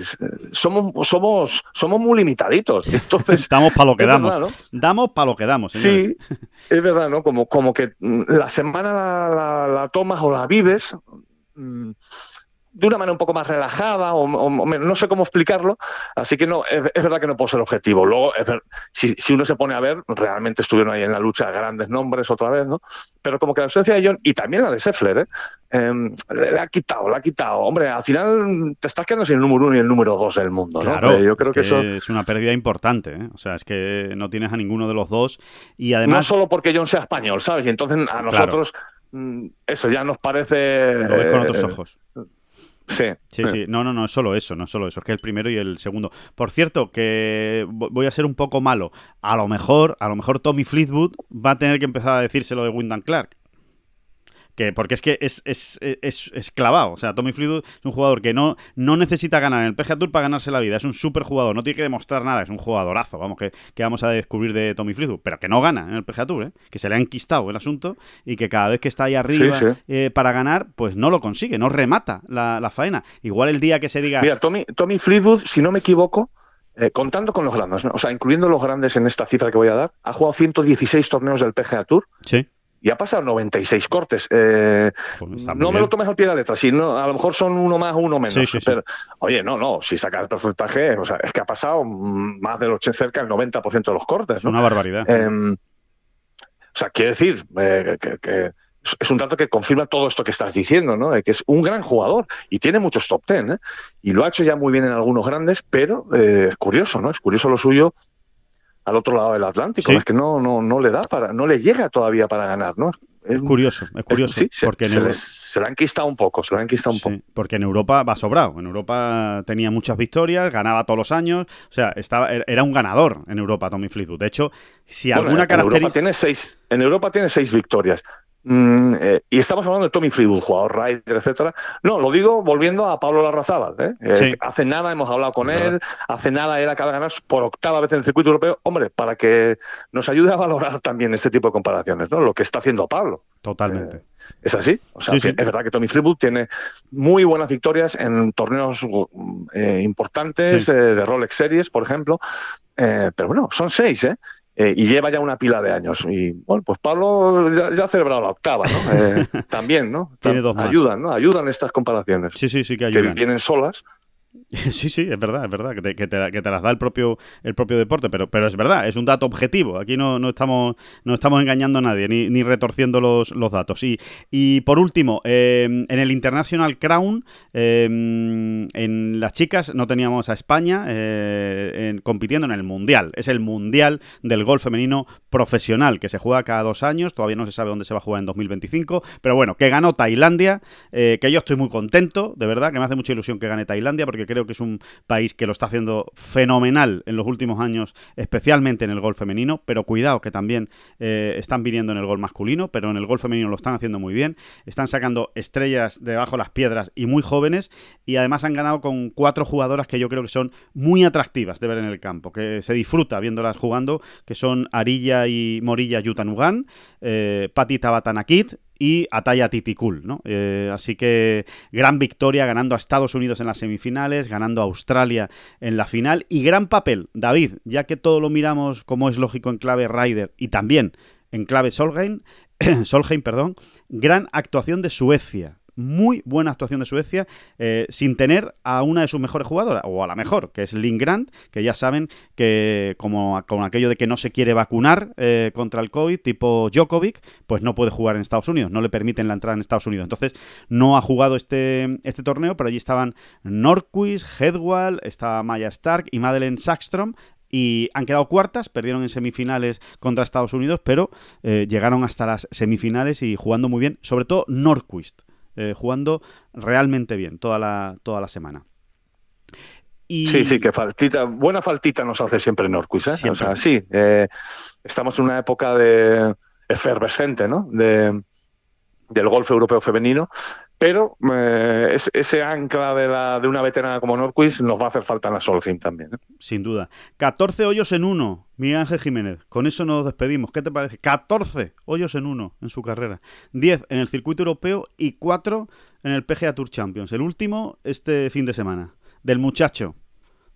somos, somos, somos muy limitaditos. Entonces,
damos para lo que damos.
verdad, ¿no?
Damos para lo que damos. señores.
Sí, es verdad, ¿no? Como, como que mm, la semana la, la- la tomas o la vives mm, de una manera un poco más relajada, o, o- no sé cómo explicarlo, así que no, es, es verdad que no puedo ser objetivo. Luego, es ver- si, si uno se pone a ver, realmente estuvieron ahí en la lucha grandes nombres otra vez, ¿no? Pero como que la ausencia de John, y también la de Seffler, ¿eh? Le, le ha quitado, le ha quitado. Hombre, al final te estás quedando sin el número uno y el número dos del mundo, ¿no?
Claro,
Eh, yo creo
es
que eso...
es una pérdida importante. ¿eh? O sea, es que no tienes a ninguno de los dos y
no
además
solo porque John sea español, ¿sabes? Y entonces a nosotros mm, eso ya nos parece.
lo ves con otros
eh,
ojos.
Sí.
Sí, sí, no, no, no es solo eso, no es solo eso, es que el primero y el segundo. Por cierto, que vo- voy a ser un poco malo. A lo mejor, a lo mejor Tommy Fleetwood va a tener que empezar a decírselo de Wyndham Clark. Que, porque es que es, es, es, es clavado. O sea, Tommy Fleetwood es un jugador que no, no necesita ganar en el PGA Tour para ganarse la vida. Es un súper jugador, no tiene que demostrar nada. Es un jugadorazo, vamos, que, que vamos a descubrir de Tommy Fleetwood. Pero que no gana en el PGA Tour, ¿eh? que se le ha enquistado el asunto y que cada vez que está ahí arriba
Sí, sí.
eh, para ganar, pues no lo consigue, no remata la, la faena. Igual el día que se diga.
Mira, Tommy, Tommy Fleetwood, si no me equivoco, eh, contando con los grandes, ¿no? o sea, incluyendo los grandes en esta cifra que voy a dar, ha jugado 116 torneos del PGA Tour
Sí.
Y ha pasado 96 cortes. Eh,
Pues
no me lo tomes al pie de la letra, si no, a lo mejor son uno más uno menos.
Sí, sí, sí.
Pero, oye, no, no, si sacas el porcentaje, o sea, es que ha pasado más del 80, cerca del 90% de los cortes.
Es
¿no?
una barbaridad.
Em, o sea, quiero decir eh, que, que es- un dato que confirma todo esto que estás diciendo, ¿no? Que es un gran jugador y tiene muchos top ten, ¿eh? Y lo ha hecho ya muy bien en algunos grandes, pero eh, es curioso, ¿no? Es curioso lo suyo al otro lado del Atlántico.
Sí.
Es que no, no, no le da para, no le llega todavía para ganar, ¿no? Es
curioso, es curioso.
Sí,
porque en
se
Euro-
les- se han enquistado un poco, se le han enquistado un
Sí,
poco.
porque en Europa va sobrado. En Europa tenía muchas victorias, ganaba todos los años. O sea, estaba, era un ganador en Europa Tommy Fleetwood. De hecho, si
Bueno,
alguna
en, Europa
característica.
tiene seis, en Europa tiene seis victorias. Mm, eh, y estamos hablando de Tommy Fleetwood, jugador Ryder, etcétera. No, lo digo volviendo a Pablo Larrazábal. ¿eh? Eh,
Sí.
hace nada hemos hablado con él, hace nada él acaba de ganar por octava vez en el circuito europeo. Hombre, para que nos ayude a valorar también este tipo de comparaciones, ¿no? Lo que está haciendo Pablo.
Totalmente.
Es así. O sea,
Sí, sí.
que es verdad que Tommy Fleetwood tiene muy buenas victorias en torneos eh, importantes, eh, de Rolex Series, por ejemplo. Eh, pero bueno, son seis, ¿eh? Eh, y lleva ya una pila de años. Y bueno, pues Pablo ya, ya ha celebrado la octava, ¿no? Eh, también, ¿no?
Tiene dos más.
Ayudan, ¿no? Ayudan estas comparaciones.
Sí, sí, sí que
que
ayudan.
vienen solas.
Sí, sí, es verdad, es verdad, que te, que te- que te las da el propio, el propio deporte, pero, pero es verdad, es un dato objetivo. Aquí no, no estamos, no estamos engañando a nadie, ni, ni retorciendo los, los datos. Y, y por último, eh, en el International Crown, eh, en las chicas no teníamos a España eh, en- compitiendo en el Mundial. Es el Mundial del golf femenino profesional, que se juega cada dos años, todavía no se sabe dónde se va a jugar en 2025, pero bueno, que ganó Tailandia, eh, que yo estoy muy contento, de verdad, que me hace mucha ilusión que gane Tailandia, porque porque creo que es un país que lo está haciendo fenomenal en los últimos años, especialmente en el golf femenino, pero cuidado que también eh, están viniendo en el gol masculino, pero en el gol femenino lo están haciendo muy bien, están sacando estrellas debajo de las piedras y muy jóvenes, y además han ganado con cuatro jugadoras que yo creo que son muy atractivas de ver en el campo, que se disfruta viéndolas jugando, que son Arilla y Morilla Yutanugan, eh, Pati Tabatanakit y Ataya Titicul, ¿no? Eh, así que gran victoria ganando a Estados Unidos en las semifinales, ganando a Australia en la final y gran papel, David, ya que todo lo miramos como es lógico en clave Ryder y también en clave Solheim, Solheim, perdón, gran actuación de Suecia muy buena actuación de Suecia, eh, sin tener a una de sus mejores jugadoras, o a la mejor, que es Lynn Grant, que ya saben que como con aquello de que no se quiere vacunar eh, contra el COVID, tipo Djokovic, pues no puede jugar en Estados Unidos, no le permiten la entrada en Estados Unidos. Entonces, no ha jugado este, este torneo, pero allí estaban Norquist, Headwall, estaba Maya Stark y Madeleine Sackstrom, y han quedado cuartas, perdieron en semifinales contra Estados Unidos, pero eh, llegaron hasta las semifinales y jugando muy bien, sobre todo Norquist. Eh, jugando realmente bien toda la, toda la semana.
Sí, sí, que faltita, buena faltita nos hace siempre Norquist. ¿eh? O sea, sí, eh, estamos en una época de efervescente, ¿no? De, del golf europeo femenino, pero eh, ese ancla de, la, de una veterana como Norquist nos va a hacer falta en la Solheim también. ¿eh?
Sin duda. 14 hoyos en uno, Miguel Ángel Jiménez. Con eso nos despedimos. ¿Qué te parece? 14 hoyos en uno en su carrera. 10 en el circuito europeo y 4 en el PGA Tour Champions. El último este fin de semana. Del muchacho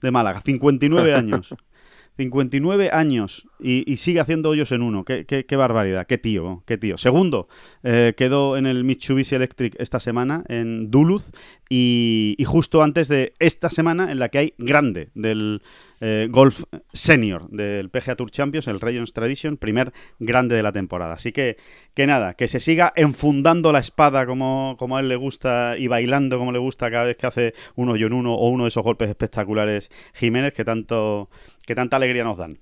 de Málaga, 59 años. 59 años y, sigue haciendo hoyos en uno. Qué, barbaridad, qué tío, qué tío. Segundo, eh, quedó en el Mitsubishi Electric esta semana en Duluth y, justo antes de esta semana en la que hay grande del eh, golf senior del PGA Tour Champions, el Regions Tradition, primer grande de la temporada. Así que, que nada, que se siga enfundando la espada como, como a él le gusta y bailando como le gusta cada vez que hace un hoyo en uno o uno de esos golpes espectaculares Jiménez que tanto que tanta alegría nos dan.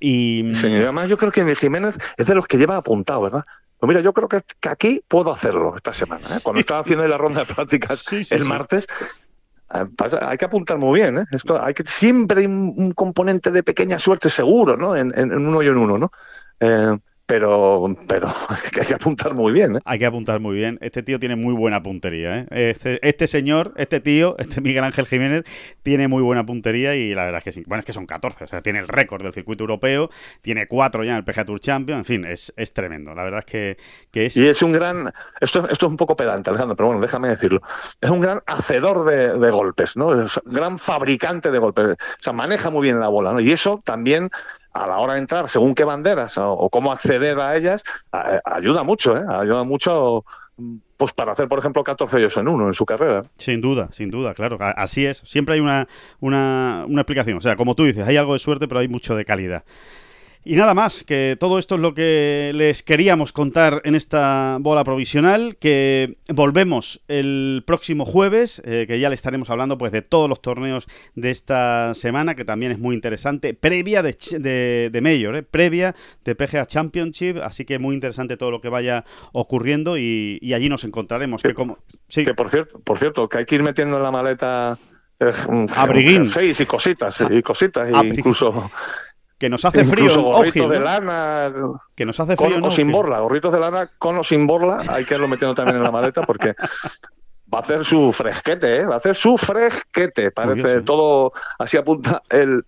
Y
además yo creo que Jiménez es de los que lleva apuntado, ¿verdad? Pues mira, yo creo que, aquí puedo hacerlo esta semana. ¿eh? Cuando estaba haciendo la ronda de prácticas el martes, eh, hay que apuntar muy bien. ¿eh? Esto, hay que, siempre hay un, componente de pequeña suerte seguro ¿no? en, en, uno y en uno. ¿no? Eh, pero, pero hay que apuntar muy bien. ¿eh?
Hay que apuntar muy bien. Este tío tiene muy buena puntería. ¿eh? Este, este, señor, este tío, este Miguel Ángel Jiménez, tiene muy buena puntería y la verdad es que. Bueno, es que son 14. O sea, tiene el récord del circuito europeo, tiene 4 ya en el PGA Tour Champion. En fin, es, es tremendo. La verdad es que, que, es.
Y es un gran. Esto, esto es un poco pedante, Alejandro, pero bueno, déjame decirlo. Es un gran hacedor de, de golpes, ¿no? Es un gran fabricante de golpes. O sea, maneja muy bien la bola, ¿no? Y eso también a la hora de entrar, según qué banderas o, cómo acceder a ellas, ayuda mucho, ¿eh? Ayuda mucho pues para hacer, por ejemplo, 14 hoyos en uno en su carrera.
Sin duda, sin duda, claro. Así es. Siempre hay una, una, una explicación. O sea, como tú dices, hay algo de suerte, pero hay mucho de calidad. Y nada más, que todo esto es lo que les queríamos contar en esta bola provisional, que volvemos el próximo jueves, eh, que ya le estaremos hablando pues de todos los torneos de esta semana, que también es muy interesante, previa de, de, Major, eh, previa de PGA Championship, así que muy interesante todo lo que vaya ocurriendo y, allí nos encontraremos.
Que,
como...
sí. que por cierto, por cierto, que hay que ir metiendo en la maleta... Eh,
Abriguín.
Seis y cositas, y cositas, incluso
que nos hace frío.
gorritos de lana.
Que nos hace frío.
Con o sin borla, gorritos de lana con o sin borla. Hay que irlo metiendo también en la maleta porque va a hacer su fresquete, ¿eh? Va a hacer su fresquete. Parece todo. Así apunta el.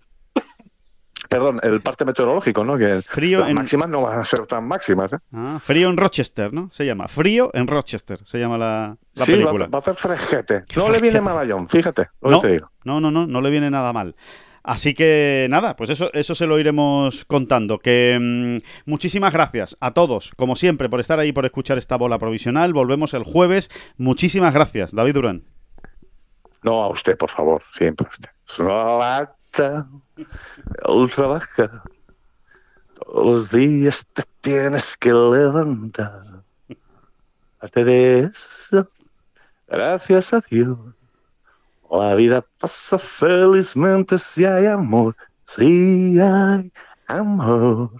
Perdón, el parte meteorológico, ¿no? Que frío las máximas no van a ser tan máximas. ¿eh?
Ah, frío en Rochester, ¿no? Se llama. Frío en Rochester, se llama la,
sí,
película.
Va, va, a hacer fresquete. No le viene mal a fíjate. no,
no, no, no, no le viene nada mal. Así que nada, pues eso, eso se lo iremos contando. Que mm, muchísimas gracias a todos, como siempre, por estar ahí, por escuchar esta bola provisional. Volvemos el jueves. Muchísimas gracias, David Durán.
No, a usted, por favor, siempre a usted. trabaja. Todos los días te tienes que levantar. Aparte de eso, gracias a Dios La vida pasa felizmente si hay amor, si hay amor.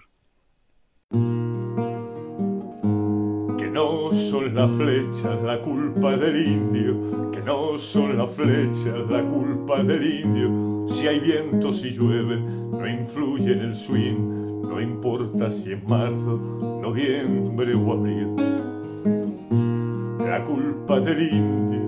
Que
que no son las flechas la culpa del indio, que no son las flechas la culpa del indio. Si hay viento, si llueve, no influye en el swing, no importa si es marzo, noviembre o abril. La culpa del indio,